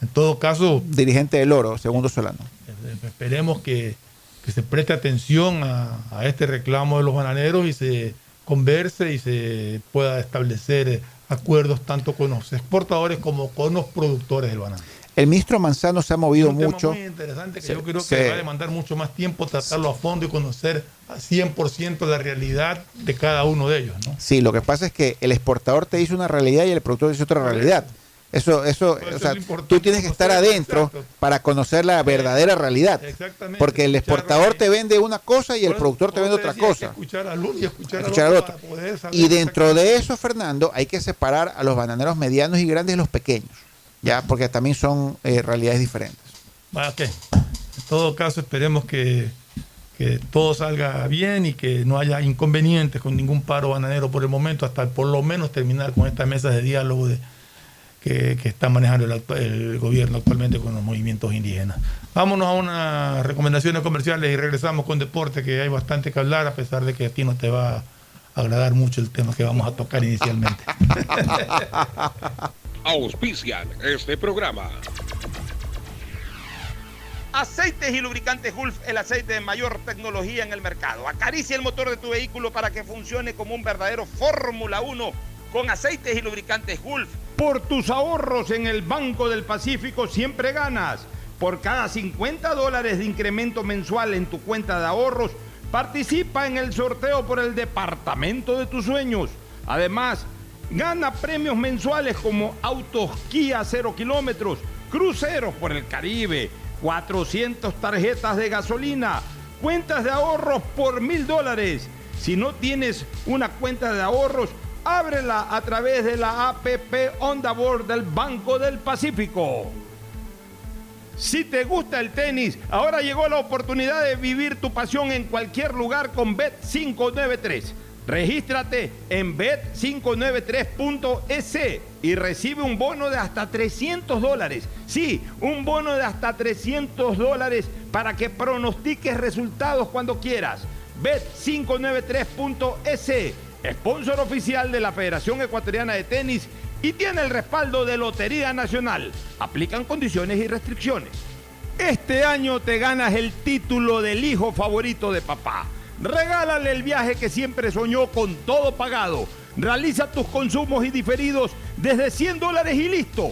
En todo caso, Dirigente del Oro, segundo Solano. esperemos que, que se preste atención a, a este reclamo de los bananeros y se converse y se pueda establecer eh, acuerdos tanto con los exportadores como con los productores del banano. El ministro Manzano se ha movido un tema mucho. muy interesante que Se- yo creo que se- va a demandar mucho más tiempo tratarlo a fondo y conocer a 100% la realidad de cada uno de ellos. ¿no? Sí, lo que pasa es que el exportador te dice una realidad y el productor dice otra realidad. Eso, eso, o sea, tú tienes que estar adentro para conocer la verdadera realidad. Exactamente. Porque el exportador te vende una cosa y el productor te vende otra cosa. Escuchar al uno y escuchar, Escuchar al otro. Y dentro de eso, Fernando, hay que separar a los bananeros medianos y grandes de los pequeños, ya, porque también son eh, realidades diferentes. Va, ok. En todo caso, esperemos que, que todo salga bien y que no haya inconvenientes con ningún paro bananero por el momento, hasta por lo menos terminar con estas mesas de diálogo de, que, que está manejando el gobierno actualmente con los movimientos indígenas. Vámonos a unas recomendaciones comerciales y regresamos con deporte, que hay bastante que hablar, a pesar de que a ti no te va a agradar mucho el tema que vamos a tocar inicialmente. Auspician este programa. Aceites y lubricantes Gulf, el aceite de mayor tecnología en el mercado. Acaricia el motor de tu vehículo para que funcione como un verdadero Fórmula 1 con aceites y lubricantes Gulf. Por tus ahorros en el Banco del Pacífico siempre ganas. Por cada 50 dólares de incremento mensual en tu cuenta de ahorros, participa en el sorteo por el departamento de tus sueños. Además, gana premios mensuales como autos Kia 0 kilómetros, cruceros por el Caribe, 400 tarjetas de gasolina, cuentas de ahorros por mil dólares. Si no tienes una cuenta de ahorros, ábrela a través de la APP On the Board del Banco del Pacífico. Si te gusta el tenis, ahora llegó la oportunidad de vivir tu pasión en cualquier lugar con Bet593. Regístrate en bet593.es y recibe un bono de hasta 300 dólares. Sí, un bono de hasta 300 dólares para que pronostiques resultados cuando quieras. Bet593.es, sponsor oficial de la Federación Ecuatoriana de Tenis y tiene el respaldo de Lotería Nacional. Aplican condiciones y restricciones. Este año te ganas el título del hijo favorito de papá. Regálale el viaje que siempre soñó con todo pagado. Realiza tus consumos y diferidos desde 100 dólares y listo.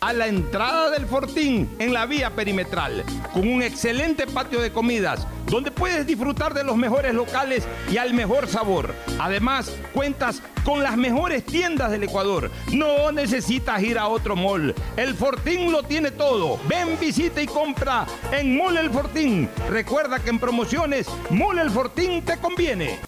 A la entrada del Fortín en la vía perimetral, con un excelente patio de comidas, donde puedes disfrutar de los mejores locales y al mejor sabor. Además, cuentas con las mejores tiendas del Ecuador. No necesitas ir a otro mall. El Fortín lo tiene todo. Ven, visita y compra en Mall El Fortín. Recuerda que en promociones, Mall El Fortín te conviene.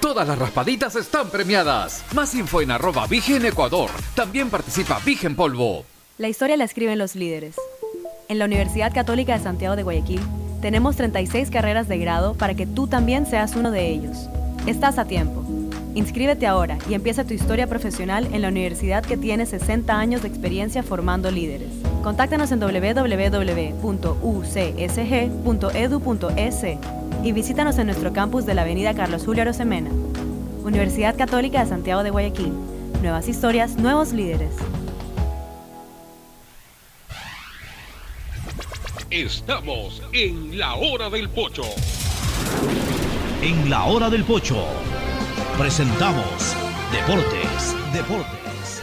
Todas las raspaditas están premiadas. Más info en arroba Vigen Ecuador. También participa Vigen Polvo. La historia la escriben los líderes. En la Universidad Católica de Santiago de Guayaquil tenemos 36 carreras de grado para que tú también seas uno de ellos. Estás a tiempo. Inscríbete ahora y empieza tu historia profesional en la universidad que tiene 60 años de experiencia formando líderes. Contáctanos en www.ucsg.edu.es y visítanos en nuestro campus de la Avenida Carlos Julio Arosemena. Universidad Católica de Santiago de Guayaquil. Nuevas historias, nuevos líderes. Estamos en la hora del pocho. En la hora del pocho presentamos Deportes, Deportes.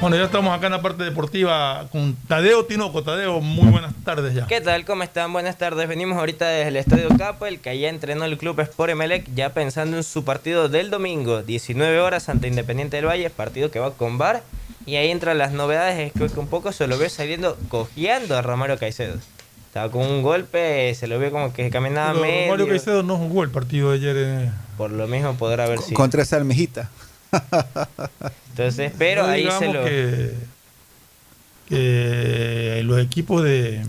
Bueno, ya estamos acá en la parte deportiva con Tadeo Tinoco. Tadeo, muy buenas tardes ya. ¿Qué tal? ¿Cómo están? Buenas tardes. Venimos ahorita desde el Estadio Capel, que allá entrenó el club Sport Emelec, ya pensando en su partido del domingo, 19 horas ante Independiente del Valle, partido que va con VAR. Y ahí entran las novedades, es que un poco se lo ve saliendo cojeando a Romero Caicedo. Estaba con un golpe, se lo ve como que caminaba Pero medio. Mario Caicedo no jugó el partido de ayer. eh. Por lo mismo podrá haber sido. Contra esa almejita. Entonces, pero No ahí se lo. Que, que los equipos de,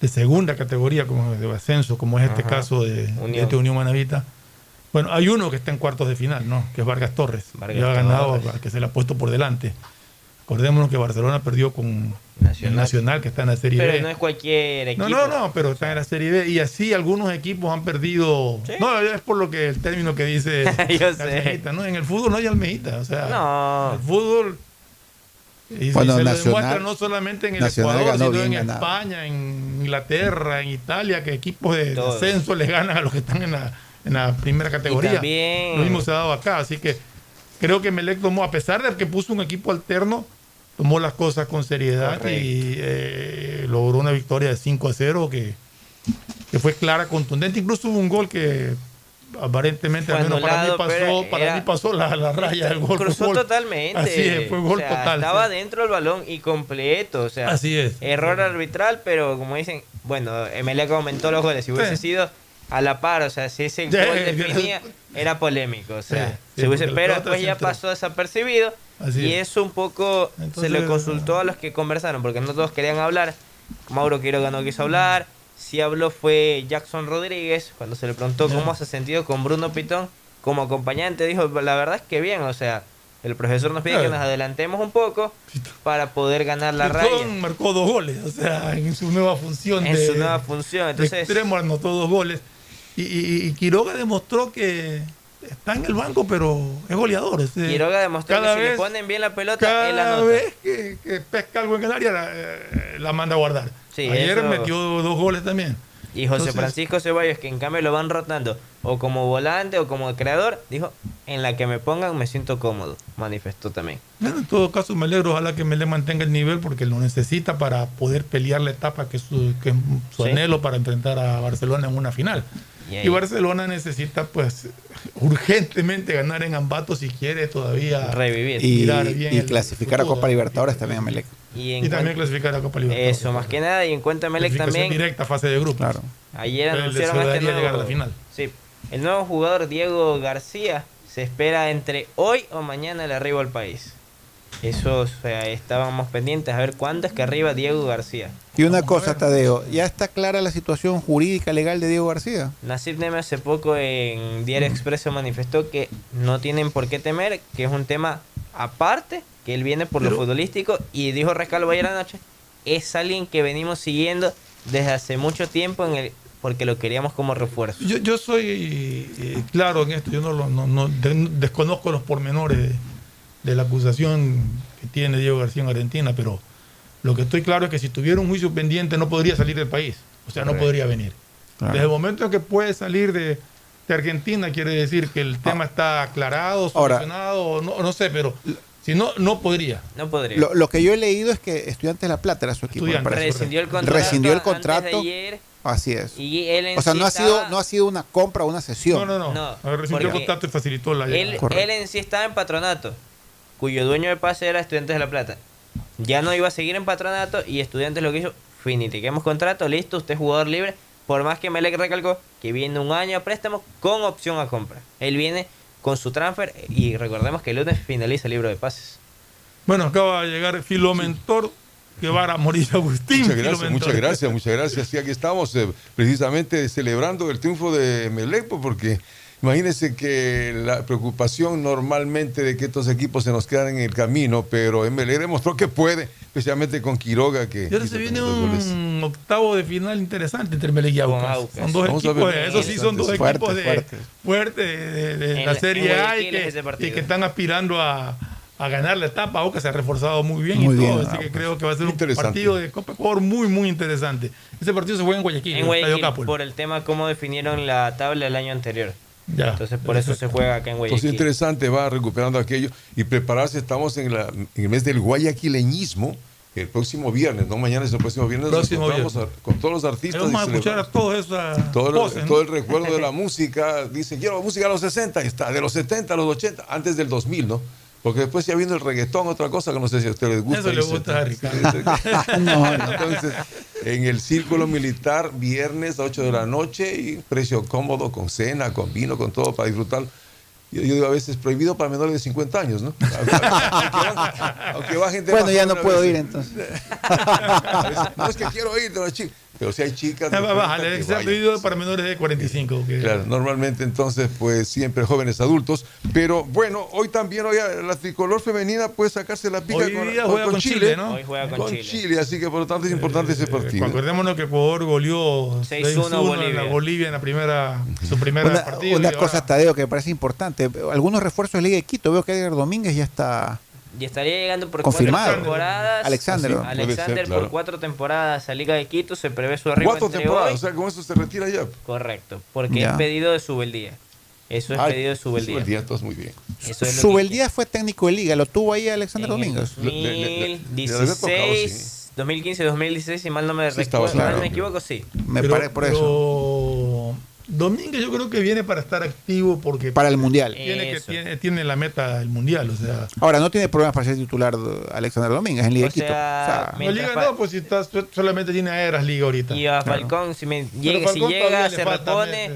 de segunda categoría, como de ascenso, como es este Ajá. caso de, de Unión. este Unión Manavita. Bueno, hay uno que está en cuartos de final, ¿no? Que es Vargas Torres. Vargas ya ha ganado, Torres. que se le ha puesto por delante. Acordémonos que Barcelona perdió con el Nacional, que está en la Serie Pero B. no es cualquier equipo. No, no, no, pero está en la Serie B. Y así algunos equipos han perdido. No, es por lo que el término que dice Yo sé. Almejita, ¿no? En el fútbol no hay almejita. O sea, No. el fútbol. Y, se lo Nacional- demuestra no solamente en el Nacional Ecuador, sino en ganado. España, en Inglaterra, en Italia, que equipos de Todo. ascenso les ganan a los que están en la, en la primera categoría. también- Lo mismo se ha dado acá. Así que creo que Melec tomó, a pesar de que puso un equipo alterno, tomó las cosas con seriedad Correcto. y eh, logró una victoria de 5 a 0 que, que fue clara, contundente. Incluso hubo un gol que aparentemente, al menos para mí pasó, para era- mí pasó la, la raya del gol. Cruzó gol. totalmente. Así es, fue gol O sea, total. Estaba sí. dentro del balón y completo. O sea, Así es. Error arbitral, pero como dicen, bueno, Emelec aumentó los goles. Si hubiese Sí. sido a la par, o sea, si ese gol definía, era polémico. O sea, hubiese- pero después ya entró. pasó desapercibido. Así y es. eso un poco se le consultó a los que conversaron, porque no todos querían hablar. Mauro Quiroga no quiso hablar. Si habló fue Jackson Rodríguez, cuando se le preguntó cómo se ha sentido con Bruno Pitón como acompañante, dijo, la verdad es que bien, o sea, el profesor nos pide que nos adelantemos un poco para poder ganar la Pitón raya marcó dos goles, o sea, en su nueva función. en de, su nueva función. de Entonces, extremo anotó dos goles. Y, y- y Quiroga demostró que está en el banco, pero es goleador. Quiroga demostró que si le ponen bien la pelota, él Cada anota. vez que, que pesca algo en el área, la, eh, la manda a guardar. Sí, Ayer eso- metió dos goles también. Y José Entonces- Francisco Ceballos, que en cambio lo van rotando o como volante o como creador, dijo, en la que me pongan me siento cómodo, manifestó también. Bueno, en todo caso, me alegro, ojalá que Melé mantenga el nivel porque lo necesita para poder pelear la etapa que es su, que es su Sí. anhelo para enfrentar a Barcelona en una final. Y Barcelona necesita, pues, urgentemente ganar en Ambato si quiere todavía Revivir. Y, mirar bien y clasificar a. Copa Libertadores también a Melec. Y, en Y también clasificar a Copa Libertadores. Eso, más que nada, y en cuanto a Melec también, directa, fase de grupo. Claro. ayer anunciaron a este Ciudadanía llegar a nuevo, la final. Sí, el nuevo jugador Diego García se espera entre hoy o mañana el arribo al país. Eso, o sea, estábamos pendientes a ver cuándo es que arriba Diego García. Y una cosa, Tadeo, ¿ya está clara la situación jurídica legal de Diego García? Nasib Neme hace poco en Diario Expreso manifestó que no tienen por qué temer, que es un tema aparte, que él viene por lo futbolístico y dijo Rescalvo ayer anoche, es alguien que venimos siguiendo desde hace mucho tiempo en el, porque lo queríamos como refuerzo. Yo, yo soy eh, claro en esto, yo no, lo- no- no- de- desconozco los pormenores de, la acusación que tiene Diego García en Argentina, pero lo que estoy claro es que si tuviera un juicio pendiente no podría salir del país, o sea, no podría venir. Claro. Desde el momento en que puede salir de, de Argentina, quiere decir que el tema está aclarado, Ahora- solucionado, no, no sé, pero Si no, no podría. No podría. Lo, lo que yo he leído es que Estudiantes de La Plata era su equipo. Rescindió el contrato. Rescindió el antes de contrato. ayer, Así es. y él en O sea, sí no ha, estaba- sido, no ha sido una compra o una sesión. No, no, no. No, Rescindió el contrato y facilitó la Él, él en sí estaba en patronato, cuyo dueño de pase era Estudiantes de La Plata. Ya no iba a seguir en patronato y Estudiantes lo que hizo, finitiquemos contrato, listo, usted es jugador libre. Por más que Melec recalcó que viene un año a préstamo con opción a compra. Él viene con su transfer y recordemos que el lunes finaliza el libro de pases. Bueno, acaba de llegar Filomentor Guevara Morillo Agustín. Muchas gracias, Filomentor. muchas gracias, muchas gracias. Sí, aquí estamos eh, precisamente celebrando el triunfo de Melepo porque imagínense que la preocupación normalmente de que estos equipos se nos quedan en el camino, pero MLE demostró que puede, especialmente con Quiroga que Y ahora se viene goles. un octavo de final interesante entre Melec y Aucas. Aucas. Son dos Vamos a equipos, ver. de- esos sí son dos Fuertes, equipos de, fuertes. fuertes de, de- de En la Serie A y que, partido. y que están aspirando a, a ganar la etapa. Aucas se ha reforzado muy bien Muy y todo, bien, así que Aucas. creo que va a ser un partido de Copa Ecuador muy, muy interesante. Ese partido se juega en Guayaquil, en, Guayaquil, por el tema cómo definieron la tabla el año anterior. Ya. Entonces por eso se juega acá en Entonces Guayaquil. interesante, va recuperando aquello y prepararse. Estamos en, la, en el mes del guayaquileñismo. El próximo viernes, no mañana, es el próximo viernes, nos Próximo encontramos viernes. a- con todos los artistas. Vamos a escuchar a todos esas todo, el- todo el recuerdo de la música, dice, quiero música de los 60, y está, de los 70 a los 80, antes del 2000, ¿no? Porque después ya viendo el reggaetón, otra cosa que no sé si a ustedes les gusta. Eso le gusta a Ricardo. No, no. Entonces, en el círculo militar, viernes a 8 de la noche, y precio cómodo, con cena, con vino, con todo para disfrutar. Yo, yo digo a veces prohibido para menores de 50 años, ¿no? Aunque va, aunque va gente Bueno, ya no puedo ir entonces. No es que quiero ir, pero, chico, pero si hay chicas. 40 Bájale, que se ha vayan. pedido para menores de 45. que- Claro, normalmente entonces, pues siempre jóvenes adultos. Pero bueno, hoy también hoy la tricolor femenina puede sacarse la pica Hoy con, día con- juega con con Chile. Chile, ¿no? Hoy juega con, Chile. así que por lo tanto es importante ese partido. Acordémonos que Ecuador goleó 6-1 6-1 en Bolivia. la Bolivia en la primera, su primera Una, partido. una cosa, ahora- Tadeo, que me parece importante. Algunos refuerzos de Liga de Quito. Veo que Edgar Domínguez ya está. Y estaría llegando por Confirmado. cuatro temporadas. Alexander, Alexander ser, claro. por cuatro temporadas a Liga de Quito. Se prevé su arribo Cuatro entre temporadas, hoy. o sea, con eso se retira ya. Correcto, porque Ya. es pedido de Subeldía. Eso es Ah, pedido de Subeldía. Subeldía, entonces muy bien. Eso es Subeldía fue técnico de Liga. Lo tuvo ahí Alexander En Domínguez. Le- le- le- le debe haber tocado, 2016, 2015, 2016, si mal no me Sí, recuerdo, claro. no me equivoco, sí. Me parece por eso. pero Domínguez yo creo que viene para estar activo porque Para el Mundial. tiene, que, Eso. tiene, tiene la meta del Mundial. O sea, Ahora, no tiene problemas para ser titular de Alexander Domínguez en Liga O de Quito. sea, O sea, no Liga no, pues si está, solamente tiene a Eras Liga ahorita. Y a Falcón, si, me llega, Falcón si llega, le se repone.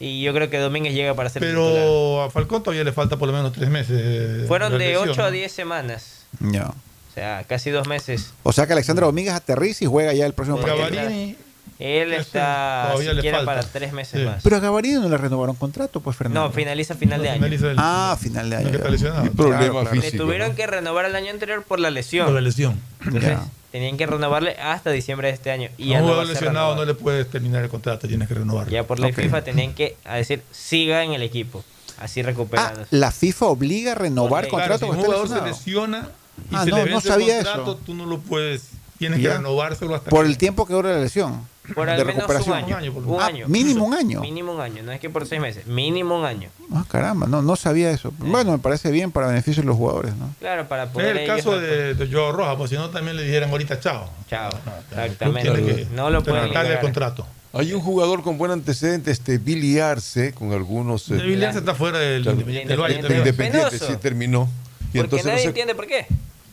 Y yo creo que Domínguez llega para ser titular. Pero a Falcón todavía le falta por lo menos tres meses. Fueron de lesión, 8 a ¿no? 10 semanas. ya. O sea, casi dos meses. O sea que Alexander Domínguez aterriza y juega ya el próximo partido. Gavarini, Él está todavía le siquiera falta. para tres meses Sí. más. Pero a Gavarini no le renovaron contrato, pues Fernando. No, finaliza final de año. finaliza el- Ah, final de no, año. que está lesionado. Problema Claro, claro. Le tuvieron ¿no? que renovar el año anterior por la lesión. Por la lesión. Entonces, tenían que renovarle hasta diciembre de este año. Y ya a un no a lesionado no le puedes terminar el contrato, tienes que renovarlo. Ya por la. FIFA tenían que a decir, siga en el equipo. Así Ah, recuperados. la FIFA obliga a renovar Ok. Claro, contrato si un jugador se lesiona y Ah, se no, le no vence sabía el contrato, eso. tú no lo puedes, tienes Ya. que renovárselo hasta Por que- el tiempo que dura la lesión. Por de al menos un recuperación. año. Un año, por un Ah, año. mínimo un año. Mínimo un año. No es que por seis meses. Mínimo un año. Ah, caramba, no, no sabía eso. Bueno, me parece bien para beneficio de los jugadores, ¿no? Claro, para Es poder. el ellos caso de, de Joao Rojas, pues si no también le dijeran ahorita chao. Chao. Tiene Exactamente. que No lo pueden el contrato. Hay un jugador con buen antecedente, este Billy Arce, con algunos. eh, De Villar se está fuera del Independiente del Valle. Independiente. sí, terminó. Y Porque entonces no nadie sé entiende por qué.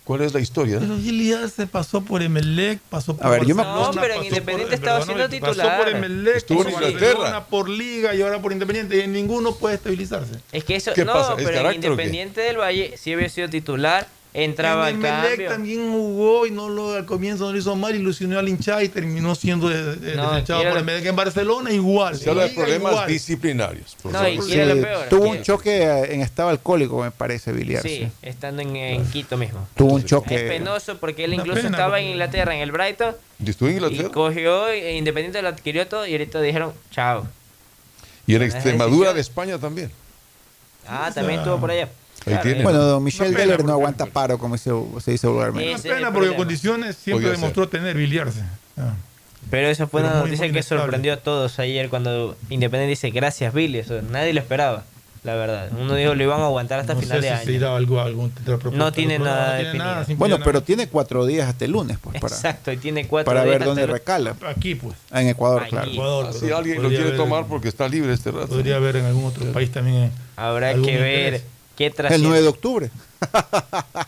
Cuál es la historia. Pero Villar se pasó por Emelec, pasó por A ver, yo me- No, pero en pasó Independiente por- estaba siendo Pasó titular. por Emelec, Estuvo por en Inglaterra. Por Liga y ahora por Independiente. Y en ninguno puede estabilizarse. Es que eso. ¿Qué no, pasa? ¿Es pero en? Independiente del Valle sí había sido titular. Entraba en Emelec cambio. también jugó y no lo, al comienzo no lo hizo mal, ilusionó al hincha y terminó siendo de- de- No, desechado por Emelec en Barcelona igual. Se habla de problemas igual. disciplinarios. por No, y Sí, lo peor. tuvo un choque eh, en estado alcohólico, me parece, Billy Arce. Sí, estando en, en Quito mismo. Tuvo un Es choque. penoso porque él incluso pena, estaba en Inglaterra, en el Brighton, Y estuvo en y Inglaterra. cogió, e Independiente lo adquirió todo y ahorita dijeron, chao. Y en Extremadura de España también. Ah, también estuvo por allá. Ahí tiene. Bueno, don Michel Deller no aguanta paro, como se, se dice vulgarmente. Una pena porque problema. condiciones siempre Podía demostró tener biliarse. Ah. Pero eso fue Pero una muy, noticia muy que inestable. sorprendió a todos ayer cuando Independiente dice gracias Billy, eso nadie lo esperaba. la verdad. Uno dijo lo iban a aguantar hasta No final sé de si se año. irá algo, algún. No tiene nada tiene definido. nada, Bueno, pero tiene cuatro días hasta el lunes, pues, para, Exacto, y tiene cuatro para días ver dónde hasta- recala. Aquí, pues. En Ecuador, Aquí. claro. Ecuador. Así pero alguien lo quiere tomar porque está libre este rato. Podría haber en algún otro país también. eh, Habrá que ver interés. Qué El trasciende. 9 de octubre.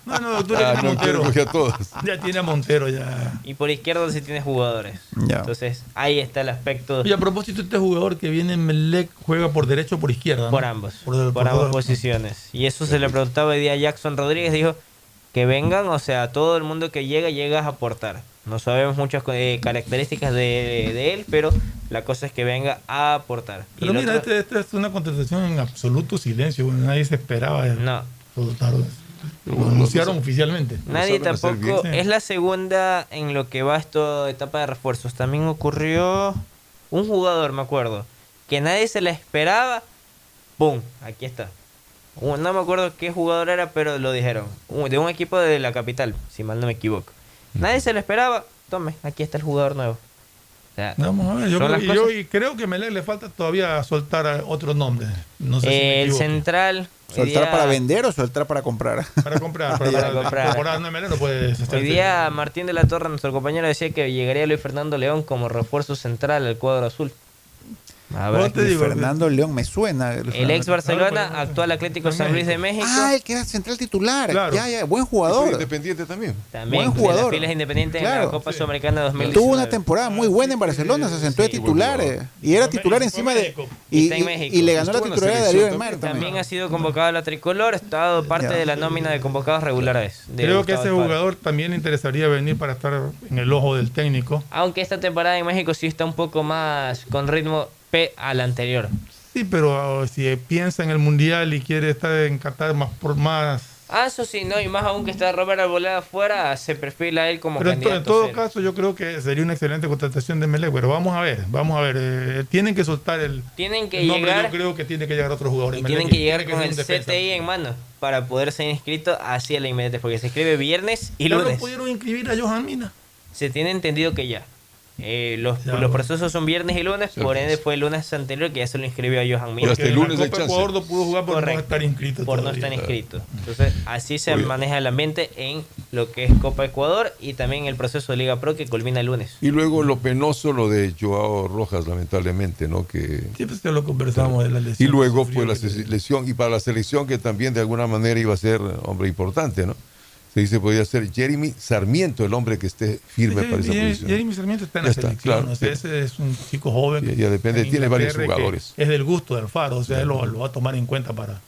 No, no, Ah, no, tiene quiero Montero. coger a todos. Ya tiene a Montero, ya. Y por izquierda sí tiene jugadores. Ya. Entonces, ahí está el aspecto Y a propósito, este jugador que viene en Melec juega por derecho o por izquierda. ¿no? por ambos. Por, Por, por ambas posiciones. Y eso se le preguntaba hoy día a Jackson Rodríguez. Dijo que vengan, o sea, todo el mundo que llega, llega a aportar. No sabemos muchas eh, características de, de él, pero la cosa es que venga a aportar. Y Pero el mira, otro- este, este es una contestación en absoluto silencio. Nadie se esperaba. No. Lo anunciaron oficialmente. Nadie tampoco. Es la segunda en lo que va esta etapa de refuerzos. También ocurrió un jugador, me acuerdo, que nadie se le esperaba. ¡Pum! Aquí está. No me acuerdo qué jugador era, pero lo dijeron. De un equipo de la capital, si mal no me equivoco. Nadie se lo esperaba. Tome, aquí está el jugador nuevo. O sea, Vamos a ver, yo, creo, yo- y creo que Melec le falta todavía soltar a otros nombres. No sé si me el central. ¿Soltar día- para vender o soltar para comprar? Para comprar. Para, Para para comprar. no Melec no puede Hoy deshacerse. día Martín de la Torre, nuestro compañero, decía que llegaría Luis Fernando León como refuerzo central al cuadro azul. A ver, Vos te digo, Fernando León me suena. el ex Barcelona, actual Atlético San Luis de México. Ah, el que era central titular. Claro. Ya, ya, buen jugador. Independiente también. También buen jugador. las filas independientes en Claro. la Copa Sudamericana 2019. Tuvo una temporada muy buena en Barcelona, se sentó de Sí. titular. Eh. Y era titular encima de. México. Y, en y- le ganó la en titularidad de Darío Mar También también. ha sido convocado a la tricolor, ha estado parte Ya. de la nómina de convocados regulares. de Creo que ese jugador también le interesaría venir para estar en el ojo del técnico. Aunque esta temporada en México sí está un poco más con ritmo al anterior. Sí, pero uh, si piensa en el mundial y quiere estar en Qatar más por más. Ah, eso sí, no, y más aún que está Robert Arboleda afuera, se perfila él como Pero en, to- en candidato. todo caso, yo creo que sería una excelente contratación de Melec. Pero vamos a ver, vamos a ver. eh, tienen que soltar el. Tienen que el nombre, llegar yo creo que tiene que llegar otro jugador. y tienen que llegar con el defensa. CTI en mano para poder ser inscrito hacia la inmediata, porque se escribe viernes y Ya lo lunes. pudieron inscribir a Johan Mina. Se tiene entendido que ya. Eh, los, Ya, los procesos son viernes y lunes, por ende fue el lunes anterior que ya se lo inscribió a Johan Mir. Pero hasta el lunes la Copa. Ecuador no pudo jugar por Correcto. no estar inscrito. por no estar inscrito. Entonces, así se maneja el ambiente en lo que es Copa Ecuador y también el proceso de Liga Pro que culmina el lunes. Y luego lo penoso, lo de Joao Rojas, lamentablemente, ¿no? Que Sí, pues que lo conversamos de la lesión. Y luego fue la sufrió, que- selección, y para la selección que también de alguna manera iba a ser hombre importante, ¿no? Se dice podría ser Jeremy Sarmiento, el hombre que esté firme para esa Jeremy- posición. Jeremy Sarmiento está en Ya la está, selección. claro, o sea, sí. ese es un chico joven. Ya- ya depende, en tiene varios que jugadores. Es del gusto del Alfaro, o sea, él lo, lo va a tomar en cuenta para,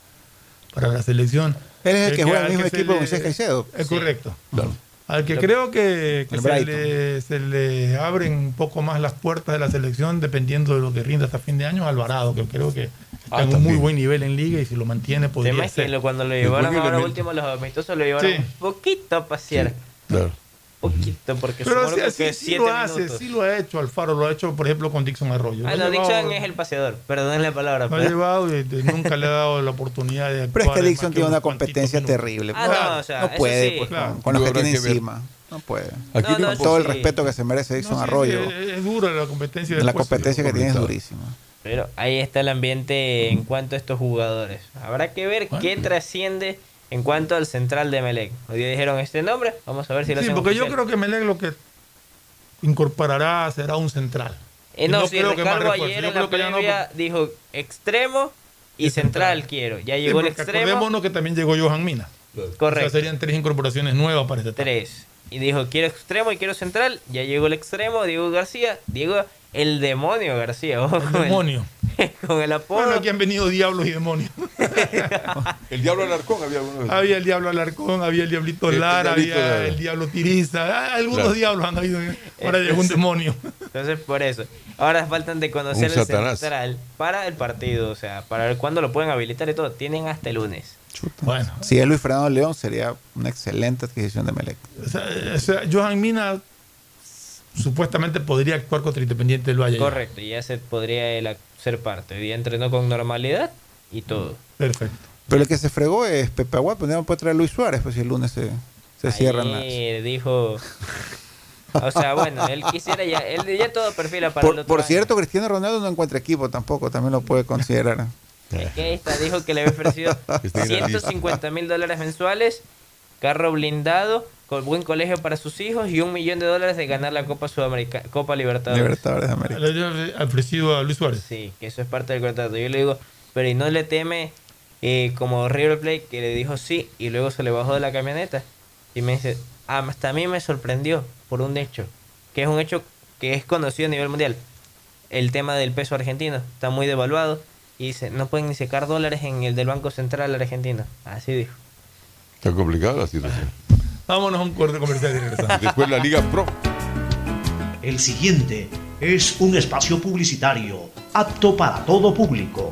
para la selección. Él es el que juega en al el mismo equipo con Moisés Caicedo. Es Sí. correcto. Claro. Al que creo que, que se, le, se le abren un poco más las puertas de la selección dependiendo de lo que rinda hasta fin de año, Alvarado, que creo que Ah, en un muy buen nivel en liga y si lo mantiene El podría tema es que ser. lo- cuando lo Es llevaron ahora elemento. último, los amistosos lo llevaron Sí. un poquito a pasear. Claro. Poquito, porque Pero supongo sí, que sí, sí lo hace, minutos. sí lo ha hecho Alfaro, lo ha hecho por ejemplo con Dixon Arroyo. Ah, no, Dixon es el paseador, perdón la palabra. Lo ha llevado y de- nunca le ha dado la oportunidad de Pero es actuar que Dixon tiene una competencia minutos. terrible. Ah, No, no, o sea, no puede, sí. pues, Claro. con, con lo que tiene encima. No puede. Aquí No, no, Todo el sí. respeto que se merece Dixon No, sí, Arroyo. Es, es dura la competencia. la competencia que tiene es durísima. Pero ahí está el ambiente en cuanto a estos jugadores. Habrá que ver qué trasciende en cuanto al central de Melec. Hoy día dijeron este nombre, vamos a ver si lo Sí, porque yo creo que Melec lo que incorporará será un central. Eh, no, no si creo que más ayer Yo en la que no, dijo extremo y Y central, central. quiero. Ya Sí, llegó el extremo, Acordémonos que también llegó Johan Mina. O sea, correcto, serían tres incorporaciones nuevas para este tres. Y dijo quiero extremo y quiero central. Ya llegó el extremo, Diego García. Diego el demonio García, ojo, El con el- demonio. con el apodo. Bueno, aquí han venido diablos y demonios. El Diablo Alarcón había alguno de había el diablo Alarcón, había el diablito El Lara, diablito había el diablo Tiriza. ah, Algunos Claro. diablos han habido. Ahora llegó un demonio. Entonces, por eso. Ahora faltan de conocer el central para el partido. O sea, para ver cuándo lo pueden habilitar y todo. Tienen hasta el lunes. Bueno, Si es Luis Fernando León, sería una excelente adquisición de Melec. o sea, o sea, Johan Mina supuestamente podría actuar contra Independiente del Valle. Correcto. Y ya se podría él ser parte. Hoy día entrenó con normalidad y todo. Perfecto. Pero el que se fregó es Pepe Aguad, pues no puede traer a Luis Suárez, pues si el lunes se, se cierran las... Dijo... O sea, bueno, él quisiera ya... Él ya todo perfila para el Por, otro por año. cierto, Cristiano Ronaldo no encuentra equipo tampoco, también lo puede considerar. Aquí está, dijo que le había ofrecido Está en la lista. 150 mil dólares mensuales, carro blindado, con buen colegio para sus hijos y un millón de dólares de ganar la Copa Sudamericana, Copa Libertadores. Libertadores de América. Le ofrecido a Luis Suárez. Sí, que eso es parte del contrato. Yo le digo, pero ¿y no le teme eh, como River Plate que le dijo sí y luego se le bajó de la camioneta? Y me dice, "Ah, hasta a mí me sorprendió por un hecho, que es un hecho que es conocido a nivel mundial. El tema del peso argentino está muy devaluado y dice, no pueden ni sacar dólares en el del Banco Central argentino. Así dijo. Está complicada la situación. Vámonos a un corte comercial y regresamos. Después la Liga Pro. El siguiente es un espacio publicitario apto para todo público.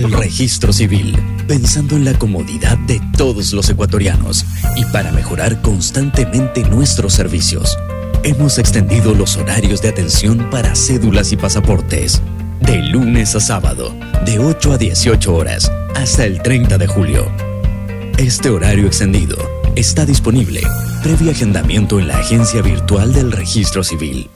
El registro civil, pensando en la comodidad de todos los ecuatorianos y para mejorar constantemente nuestros servicios. Hemos extendido los horarios de atención para cédulas y pasaportes. De lunes a sábado, de 8 a 18 horas, hasta el 30 de julio. Este horario extendido está disponible previo agendamiento en la agencia virtual del registro civil.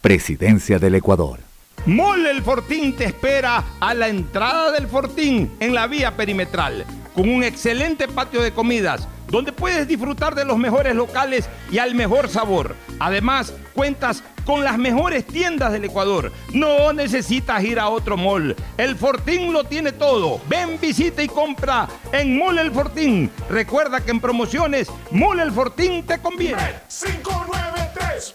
Presidencia del Ecuador. Mole el Fortín te espera a la entrada del Fortín en la vía perimetral, con un excelente patio de comidas, donde puedes disfrutar de los mejores locales y al mejor sabor. Además, cuentas con las mejores tiendas del Ecuador. No necesitas ir a otro mall. El Fortín lo tiene todo. Ven, visita y compra en Mole el Fortín. Recuerda que en promociones, Mole el Fortín te conviene. 593.es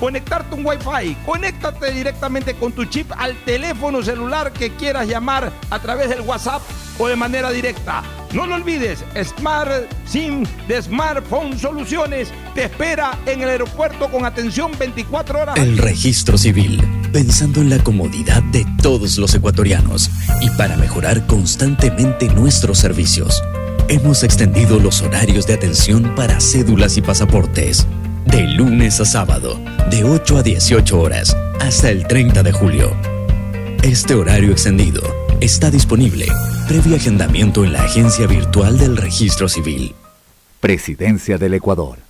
conectarte un Wi-Fi. Conéctate directamente con tu chip al teléfono celular que quieras llamar a través del WhatsApp o de manera directa. No lo olvides, Smart SIM de Smartphone Soluciones te espera en el aeropuerto con atención 24 horas. El registro civil, pensando en la comodidad de todos los ecuatorianos y para mejorar constantemente nuestros servicios. Hemos extendido los horarios de atención para cédulas y pasaportes. De lunes a sábado, de 8 a 18 horas, hasta el 30 de julio. Este horario extendido está disponible previo agendamiento en la agencia virtual del registro civil. Presidencia del Ecuador.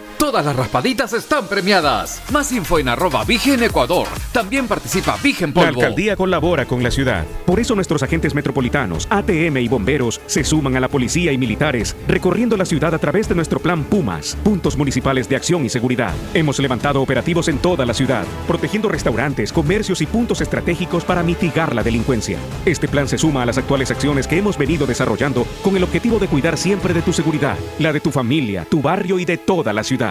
Todas las raspaditas están premiadas. Más info en arroba Vigen Ecuador. También participa Vigen La Polvo. alcaldía colabora con la ciudad. Por eso nuestros agentes metropolitanos, ATM y bomberos se suman a la policía y militares, recorriendo la ciudad a través de nuestro plan Pumas, puntos municipales de acción y seguridad. Hemos levantado operativos en toda la ciudad, protegiendo restaurantes, comercios y puntos estratégicos para mitigar la delincuencia. Este plan se suma a las actuales acciones que hemos venido desarrollando con el objetivo de cuidar siempre de tu seguridad, la de tu familia, tu barrio y de toda la ciudad.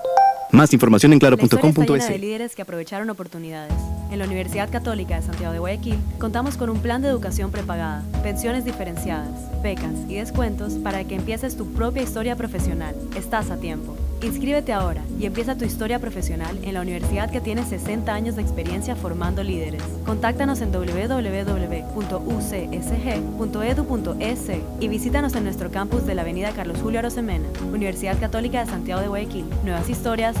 Más información en claro.com.es. de líderes que aprovecharon oportunidades. En la Universidad Católica de Santiago de Guayaquil contamos con un plan de educación prepagada, pensiones diferenciadas, becas y descuentos para que empieces tu propia historia profesional. Estás a tiempo. Inscríbete ahora y empieza tu historia profesional en la universidad que tiene 60 años de experiencia formando líderes. Contáctanos en www.ucsg.edu.es y visítanos en nuestro campus de la Avenida Carlos Julio Arosemena, Universidad Católica de Santiago de Guayaquil. Nuevas historias,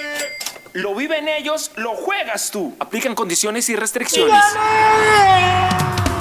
Lo viven ellos, lo juegas tú. Aplican condiciones y restricciones.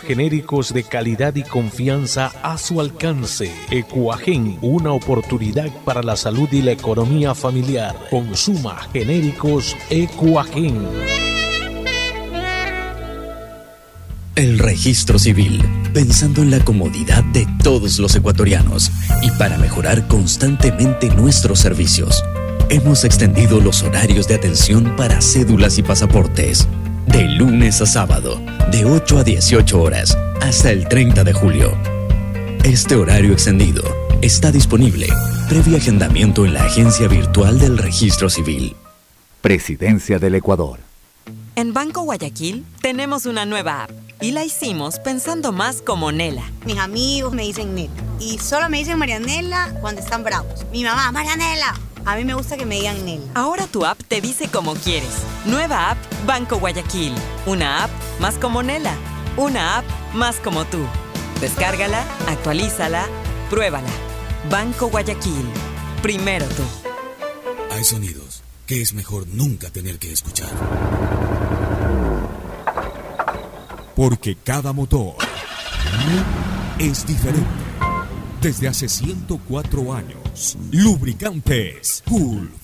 genéricos de calidad y confianza a su alcance. Ecuagen, una oportunidad para la salud y la economía familiar. Consuma genéricos Ecuagen. El registro civil, pensando en la comodidad de todos los ecuatorianos y para mejorar constantemente nuestros servicios. Hemos extendido los horarios de atención para cédulas y pasaportes. De lunes a sábado, de 8 a 18 horas, hasta el 30 de julio. Este horario extendido está disponible previo agendamiento en la agencia virtual del registro civil. Presidencia del Ecuador. En Banco Guayaquil tenemos una nueva app y la hicimos pensando más como Nela. Mis amigos me dicen Nela. Y solo me dicen Marianela cuando están bravos. Mi mamá, Marianela. A mí me gusta que me digan Nela. Ahora tu app te dice como quieres. Nueva app Banco Guayaquil. Una app más como Nela. Una app más como tú. Descárgala, actualízala, pruébala. Banco Guayaquil. Primero tú. Hay sonidos que es mejor nunca tener que escuchar. Porque cada motor es diferente. Desde hace 104 años, Lubricantes Gulf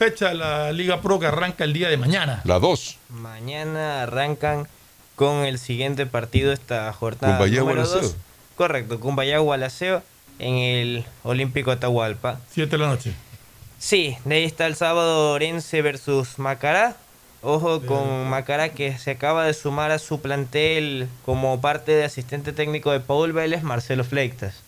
fecha la Liga Pro que arranca el día de mañana? La 2. Mañana arrancan con el siguiente partido esta jornada Laseo. 2. Correcto, Cumbayagua Laseo en el Olímpico Atahualpa. 7 de la noche. Sí, de ahí está el sábado Orense versus Macará. Ojo con Macará que se acaba de sumar a su plantel como parte de asistente técnico de Paul Vélez, Marcelo Fleitas.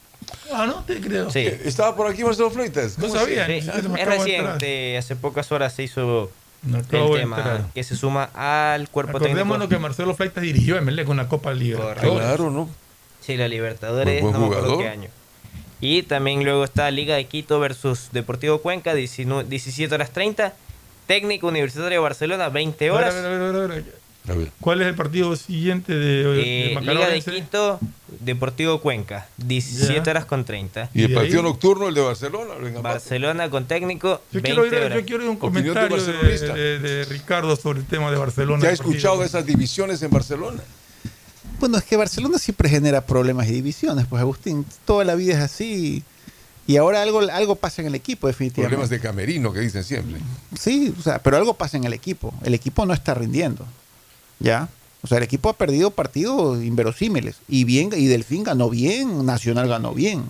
Ah, no te creo. Sí. ¿Estaba por aquí Marcelo Fleitas? No ¿Cómo sabía. Sí, es reciente, hace pocas horas se hizo el tema que se suma al cuerpo Acordémonos técnico. que Marcelo Fleitas dirigió en Melec una Copa Liga. Correcto. ¿no? Sí, la Libertadores, Buen no me acuerdo jugador. qué año. Y también luego está Liga de Quito versus Deportivo Cuenca, 19 17 horas 30. Técnico Universitario de Barcelona, 20 horas. A ver, a ver, a ver, a ver. ¿Cuál es el partido siguiente de, de Eh, Liga de Quito, Deportivo Cuenca, 17 horas con 30. ¿Y el partido nocturno, el de Barcelona? Venga, Barcelona con técnico, Yo 20 quiero, ir, horas. yo quiero ir a un comentario de, barcelonista. de- de Ricardo sobre el tema de Barcelona. ¿Ya ha escuchado de esas divisiones en Barcelona? Bueno, es que Barcelona siempre genera problemas y divisiones, pues Agustín, toda la vida es así. Y ahora algo, algo pasa en el equipo, definitivamente. Problemas de camerino que dicen siempre. Sí, o sea, pero algo pasa en el equipo. El equipo no está rindiendo. ¿Ya? O sea, el equipo ha perdido partidos inverosímiles. Y bien, y Delfín ganó bien, Nacional ganó bien.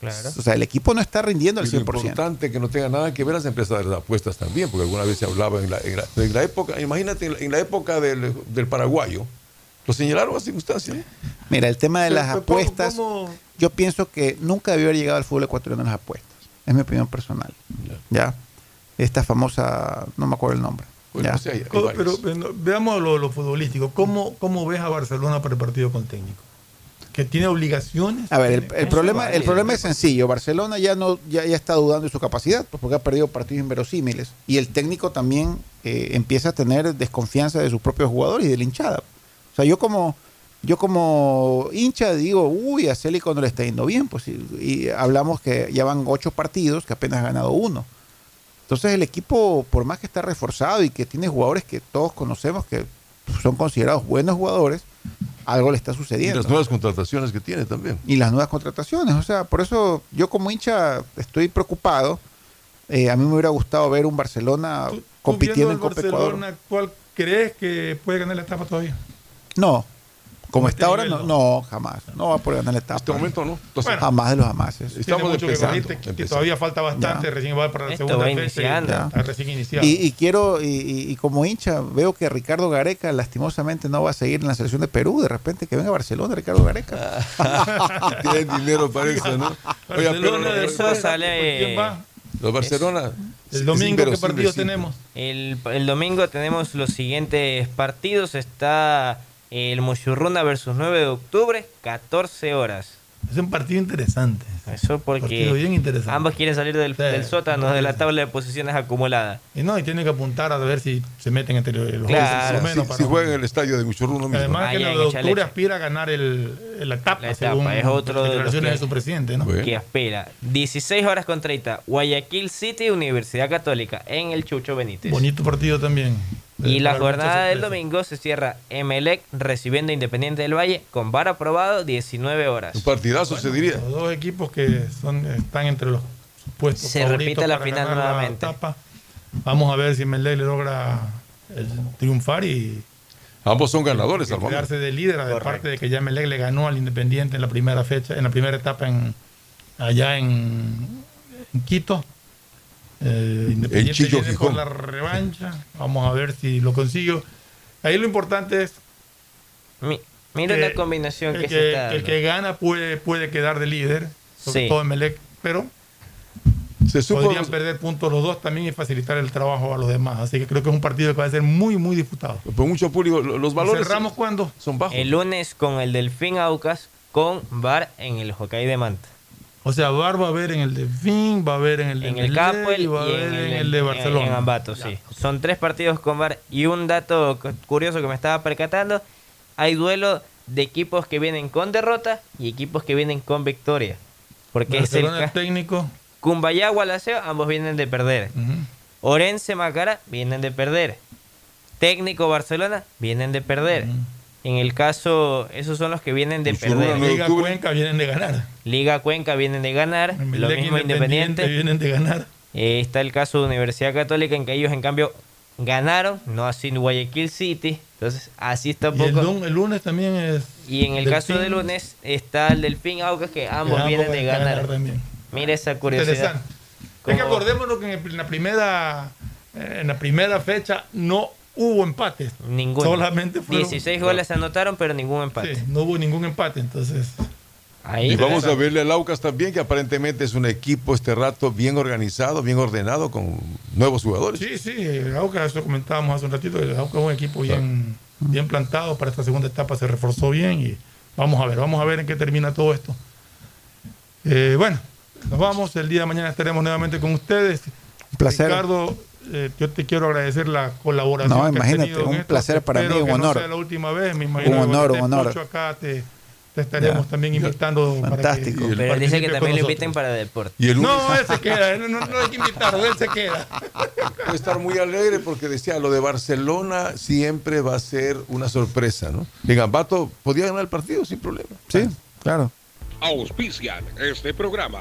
Claro. O sea, el equipo no está rindiendo al Y lo 100%. importante que no tenga nada que ver las empresas de las apuestas también, porque alguna vez se hablaba en la, en la- en la época, imagínate, en la, en la época del, del paraguayo, lo señalaron a circunstancias. Mira, el tema de Pero, las pero, apuestas, ¿cómo? yo pienso que nunca debió haber llegado al fútbol ecuatoriano en las apuestas. Es mi opinión personal. ¿Ya? Esta famosa, no me acuerdo el nombre. ¿Ya? Co- Pero, pero veamos lo, lo futbolístico. ¿Cómo, ¿Cómo ves a Barcelona para el partido con técnico? ¿Que tiene obligaciones? A ver, el, el ¿Cómo problema, el problema es sencillo. Barcelona ya no ya, ya está dudando de su capacidad, pues porque ha perdido partidos inverosímiles. Y el técnico también eh, empieza a tener desconfianza de sus propios jugadores y de la hinchada. O sea, yo como yo como hincha digo, uy, a Celi cuando le está yendo bien, pues y, y hablamos que ya van ocho partidos, que apenas ha ganado uno. Entonces el equipo, por más que está reforzado y que tiene jugadores que todos conocemos que son considerados buenos jugadores, algo le está Y sucediendo las nuevas contrataciones que tiene también. y las nuevas contrataciones. O sea, por eso yo como hincha estoy preocupado. Eh, a mí me hubiera gustado ver un Barcelona Tú compitiendo en Copa Ecuador. Barcelona, ¿Cuál crees que puede ganar la etapa todavía? No, como está este ahora, nivel, no, no, jamás. No va a poder ganar la etapa. este momento no. Entonces, jamás de los jamases. Tiene mucho que que- todavía falta bastante, Ya. recién va para la Esto segunda va fecha. Está recién iniciado. Y, y quiero, y, como hincha, veo que Ricardo Gareca lastimosamente no va a seguir en la selección de Perú. De repente que venga a Barcelona, Ricardo Gareca. Tienen dinero para eso, ¿no? Oiga, pero Barcelona, los- Eso sale... ¿Quién va? los Barcelona. El domingo, ¿qué partidos tenemos? El, el domingo tenemos los siguientes partidos. Está el Mochurruna versus 9 de octubre, 14 horas. Es un partido interesante. Eso porque Partido bien interesante. ambos quieren salir del, Sí, del sótano de la tabla de posiciones acumulada. Y no, y tienen que apuntar a ver si se meten entre los Claro. lo menos Si, para- si juega en el estadio de Muchurruno mismo. Además que Allá el en de octubre aspira a ganar el, la etapa, La etapa, según es otro de los declaraciones que- de su presidente, ¿no? Que espera 16 horas con 30. Guayaquil City, Universidad Católica, en el Chucho Benítez. Bonito partido también. Y la jornada del domingo se cierra Emelec recibiendo Independiente del Valle con VAR aprobado 19 horas. Un partidazo se diría. Los dos equipos que son, están entre los supuestos Se repite la para final nuevamente. Vamos a ver si Melec le logra el triunfar y Ambos son ganadores momento. quedarse de líder, aparte de que ya Melec le ganó al Independiente en la primera fecha, en la primera etapa en allá en, en Quito. Eh, Independiente Chillo viene por Gijón. la revancha. Vamos a ver si lo consigo. Ahí lo importante es Mi- mira que la combinación el que, que, se está el que gana puede, puede quedar de líder, sobre Sí. todo Melec, pero Se supo podrían perder puntos los dos también y facilitar el trabajo a los demás. Así que creo que es un partido que va a ser muy, muy disputado. Por mucho público, lo- los valores ¿Cerramos cuándo? son bajos. El lunes con el Delfín Aucas con VAR en el Hokkaido de Manta. O sea, VAR va a haber en el de Fin, va a haber en el de En el y va a haber en en el, de Barcelona. En Ambato, sí. Son tres partidos con VAR. Y un dato cu- curioso que me estaba percatando, hay duelo de equipos que vienen con derrota y equipos que vienen con victoria. Porque es el Barcelona técnico. Cumbayá, Gualaceo, ambos vienen de perder. Orense, Macara, vienen de perder. Técnico Barcelona, vienen de perder. En el caso, esos son los que vienen de perder. Liga octubre. Cuenca vienen de ganar. Liga Cuenca vienen de ganar. Lo mismo Independiente. vienen de ganar. Eh, está el caso de Universidad Católica en que ellos en cambio ganaron, no así Guayaquil City. Entonces así está un Y el, poco. lun- el lunes también es. Y en el caso de lunes está el Delfín Aucas que ambos que vienen ambos de ganar. también. Mira esa curiosidad. Interesante. Es que acordémonos que en, el- en la primera eh, en la primera fecha no hubo empates. Ninguno. Solamente fueron 16 goles se anotaron, pero ningún empate. Sí, no hubo ningún empate, entonces. Ahí Y vamos a verle al Aucas también, que aparentemente es un equipo este rato bien organizado, bien ordenado, con nuevos jugadores. Sí, sí, el Aucas, eso comentábamos hace un ratito, el Aucas es un equipo bien, bien plantado para esta segunda etapa, se reforzó bien y vamos a ver, vamos a ver en qué termina todo esto. Eh, bueno, nos vamos, el día de mañana estaremos nuevamente con ustedes. placer. Ricardo, eh, yo te quiero agradecer la colaboración. No, que has imagínate, tenido en un esto. placer para Espero mí, un que honor. No sea la última vez, me imagino. Un que honor, un honor. acá te, te estaremos también invitando. Fantástico. Para que Pero él dice que también lo inviten para deporte. Y el lunes No, él se queda, él no, no hay que invitarlo, él se queda. Puede estar muy alegre porque decía, lo de Barcelona siempre va a ser una sorpresa, ¿no? En Ambato podía ganar el partido sin problema. Sí, claro. Auspician este programa.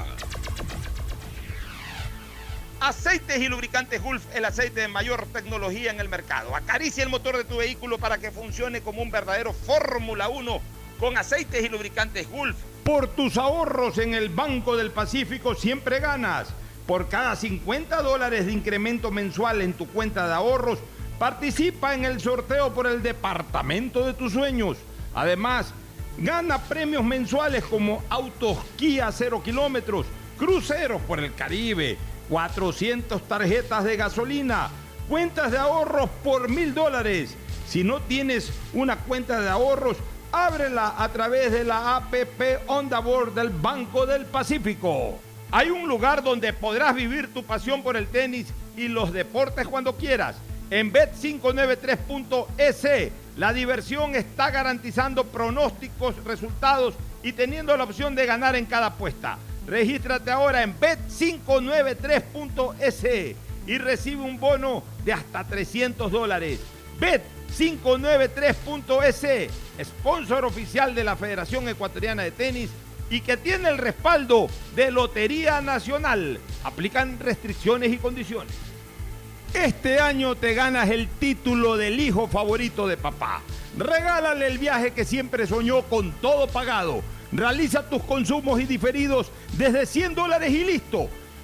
Aceites y lubricantes Gulf, el aceite de mayor tecnología en el mercado. Acaricia el motor de tu vehículo para que funcione como un verdadero Fórmula 1 con aceites y lubricantes Gulf. Por tus ahorros en el Banco del Pacífico siempre ganas. Por cada 50 dólares de incremento mensual en tu cuenta de ahorros, participa en el sorteo por el departamento de tus sueños. Además, gana premios mensuales como autos Kia 0 kilómetros, cruceros por el Caribe, 400 tarjetas de gasolina, cuentas de ahorros por mil dólares. Si no tienes una cuenta de ahorros, ábrela a través de la APP Onda Board del Banco del Pacífico. Hay un lugar donde podrás vivir tu pasión por el tenis y los deportes cuando quieras. En Bet593.es, la diversión está garantizando pronósticos, resultados y teniendo la opción de ganar en cada apuesta. Regístrate ahora en bet593.es y recibe un bono de hasta 300 dólares. Bet593.es, sponsor oficial de la Federación Ecuatoriana de Tenis y que tiene el respaldo de Lotería Nacional. Aplican restricciones y condiciones. Este año te ganas el título del hijo favorito de papá. Regálale el viaje que siempre soñó con todo pagado. Realiza tus consumos y diferidos desde 100 dólares y listo.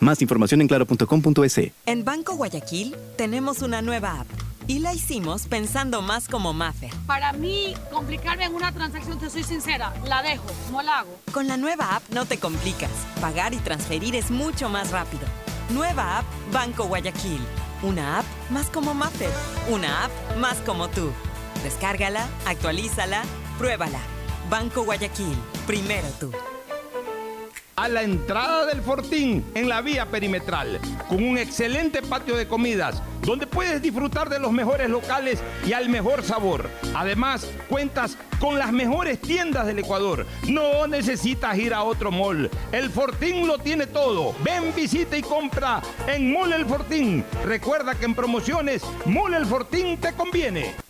Más información en claro.com.es. En Banco Guayaquil tenemos una nueva app y la hicimos pensando más como Maffer. Para mí, complicarme en una transacción, te soy sincera, la dejo, no la hago. Con la nueva app no te complicas. Pagar y transferir es mucho más rápido. Nueva app Banco Guayaquil. Una app más como Maffer. Una app más como tú. Descárgala, actualízala, pruébala. Banco Guayaquil. Primero tú a la entrada del Fortín en la vía perimetral, con un excelente patio de comidas, donde puedes disfrutar de los mejores locales y al mejor sabor. Además, cuentas con las mejores tiendas del Ecuador. No necesitas ir a otro mall. El Fortín lo tiene todo. Ven, visita y compra en Mall El Fortín. Recuerda que en promociones, Mall El Fortín te conviene.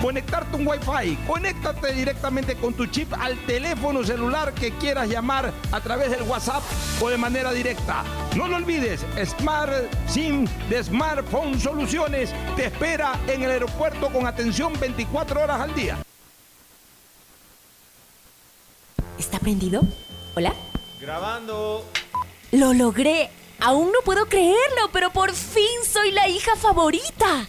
conectarte un Wi-Fi. Conéctate directamente con tu chip al teléfono celular que quieras llamar a través del WhatsApp o de manera directa. No lo olvides, Smart SIM de Smartphone Soluciones te espera en el aeropuerto con atención 24 horas al día. ¿Está prendido? ¿Hola? Grabando. Lo logré. Aún no puedo creerlo, pero por fin soy la hija favorita.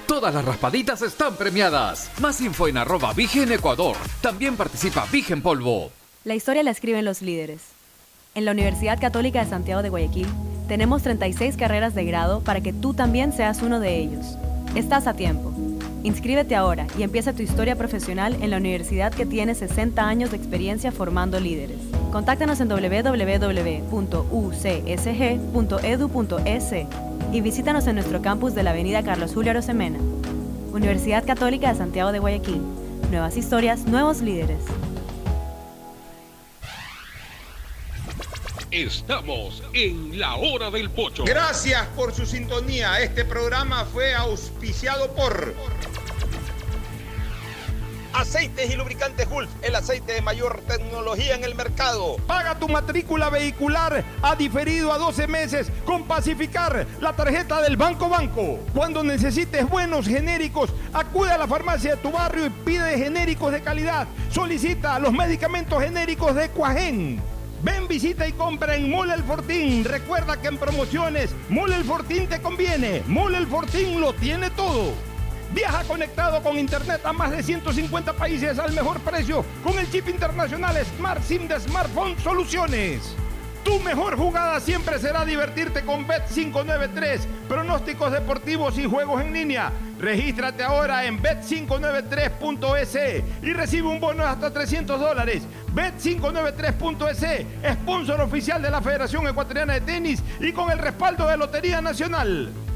Todas las raspaditas están premiadas. Más info en arroba Vigen Ecuador. También participa Vigen Polvo. La historia la escriben los líderes. En la Universidad Católica de Santiago de Guayaquil tenemos 36 carreras de grado para que tú también seas uno de ellos. Estás a tiempo. Inscríbete ahora y empieza tu historia profesional en la universidad que tiene 60 años de experiencia formando líderes. Contáctanos en www.ucsg.edu.es y visítanos en nuestro campus de la Avenida Carlos Julio Arosemena. Universidad Católica de Santiago de Guayaquil. Nuevas historias, nuevos líderes. Estamos en la hora del pocho. Gracias por su sintonía. Este programa fue auspiciado por Aceites y lubricantes Gulf, el aceite de mayor tecnología en el mercado. Paga tu matrícula vehicular a diferido a 12 meses con Pacificar, la tarjeta del Banco Banco. Cuando necesites buenos genéricos, acude a la farmacia de tu barrio y pide genéricos de calidad. Solicita los medicamentos genéricos de Cuajén. Ven, visita y compra en Mole El Fortín. Recuerda que en promociones, Mole El Fortín te conviene. Mole El Fortín lo tiene todo. Viaja conectado con internet a más de 150 países al mejor precio con el chip internacional Smart SIM de Smartphone Soluciones. Tu mejor jugada siempre será divertirte con Bet593, pronósticos deportivos y juegos en línea. Regístrate ahora en bet593.es y recibe un bono de hasta 300 dólares. Bet593.es, sponsor oficial de la Federación Ecuatoriana de Tenis y con el respaldo de Lotería Nacional.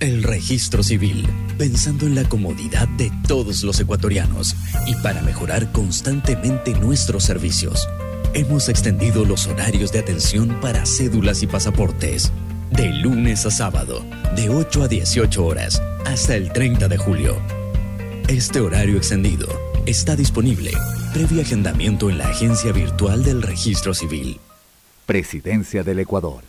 El registro civil, pensando en la comodidad de todos los ecuatorianos y para mejorar constantemente nuestros servicios, hemos extendido los horarios de atención para cédulas y pasaportes, de lunes a sábado, de 8 a 18 horas, hasta el 30 de julio. Este horario extendido está disponible previo agendamiento en la agencia virtual del registro civil. Presidencia del Ecuador.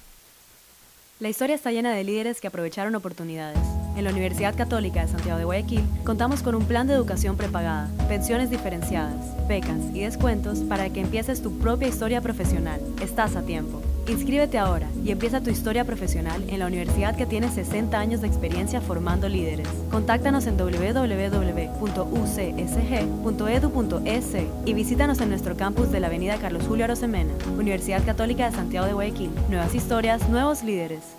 La historia está llena de líderes que aprovecharon oportunidades. En la Universidad Católica de Santiago de Guayaquil contamos con un plan de educación prepagada, pensiones diferenciadas, becas y descuentos para que empieces tu propia historia profesional. Estás a tiempo. Inscríbete ahora y empieza tu historia profesional en la universidad que tiene 60 años de experiencia formando líderes. Contáctanos en www.ucsg.edu.es y visítanos en nuestro campus de la Avenida Carlos Julio Arosemena, Universidad Católica de Santiago de Guayaquil. Nuevas historias, nuevos líderes.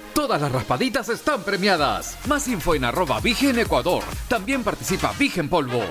Todas las raspaditas están premiadas. Más info en arroba Vigen Ecuador. También participa Vigen Polvo.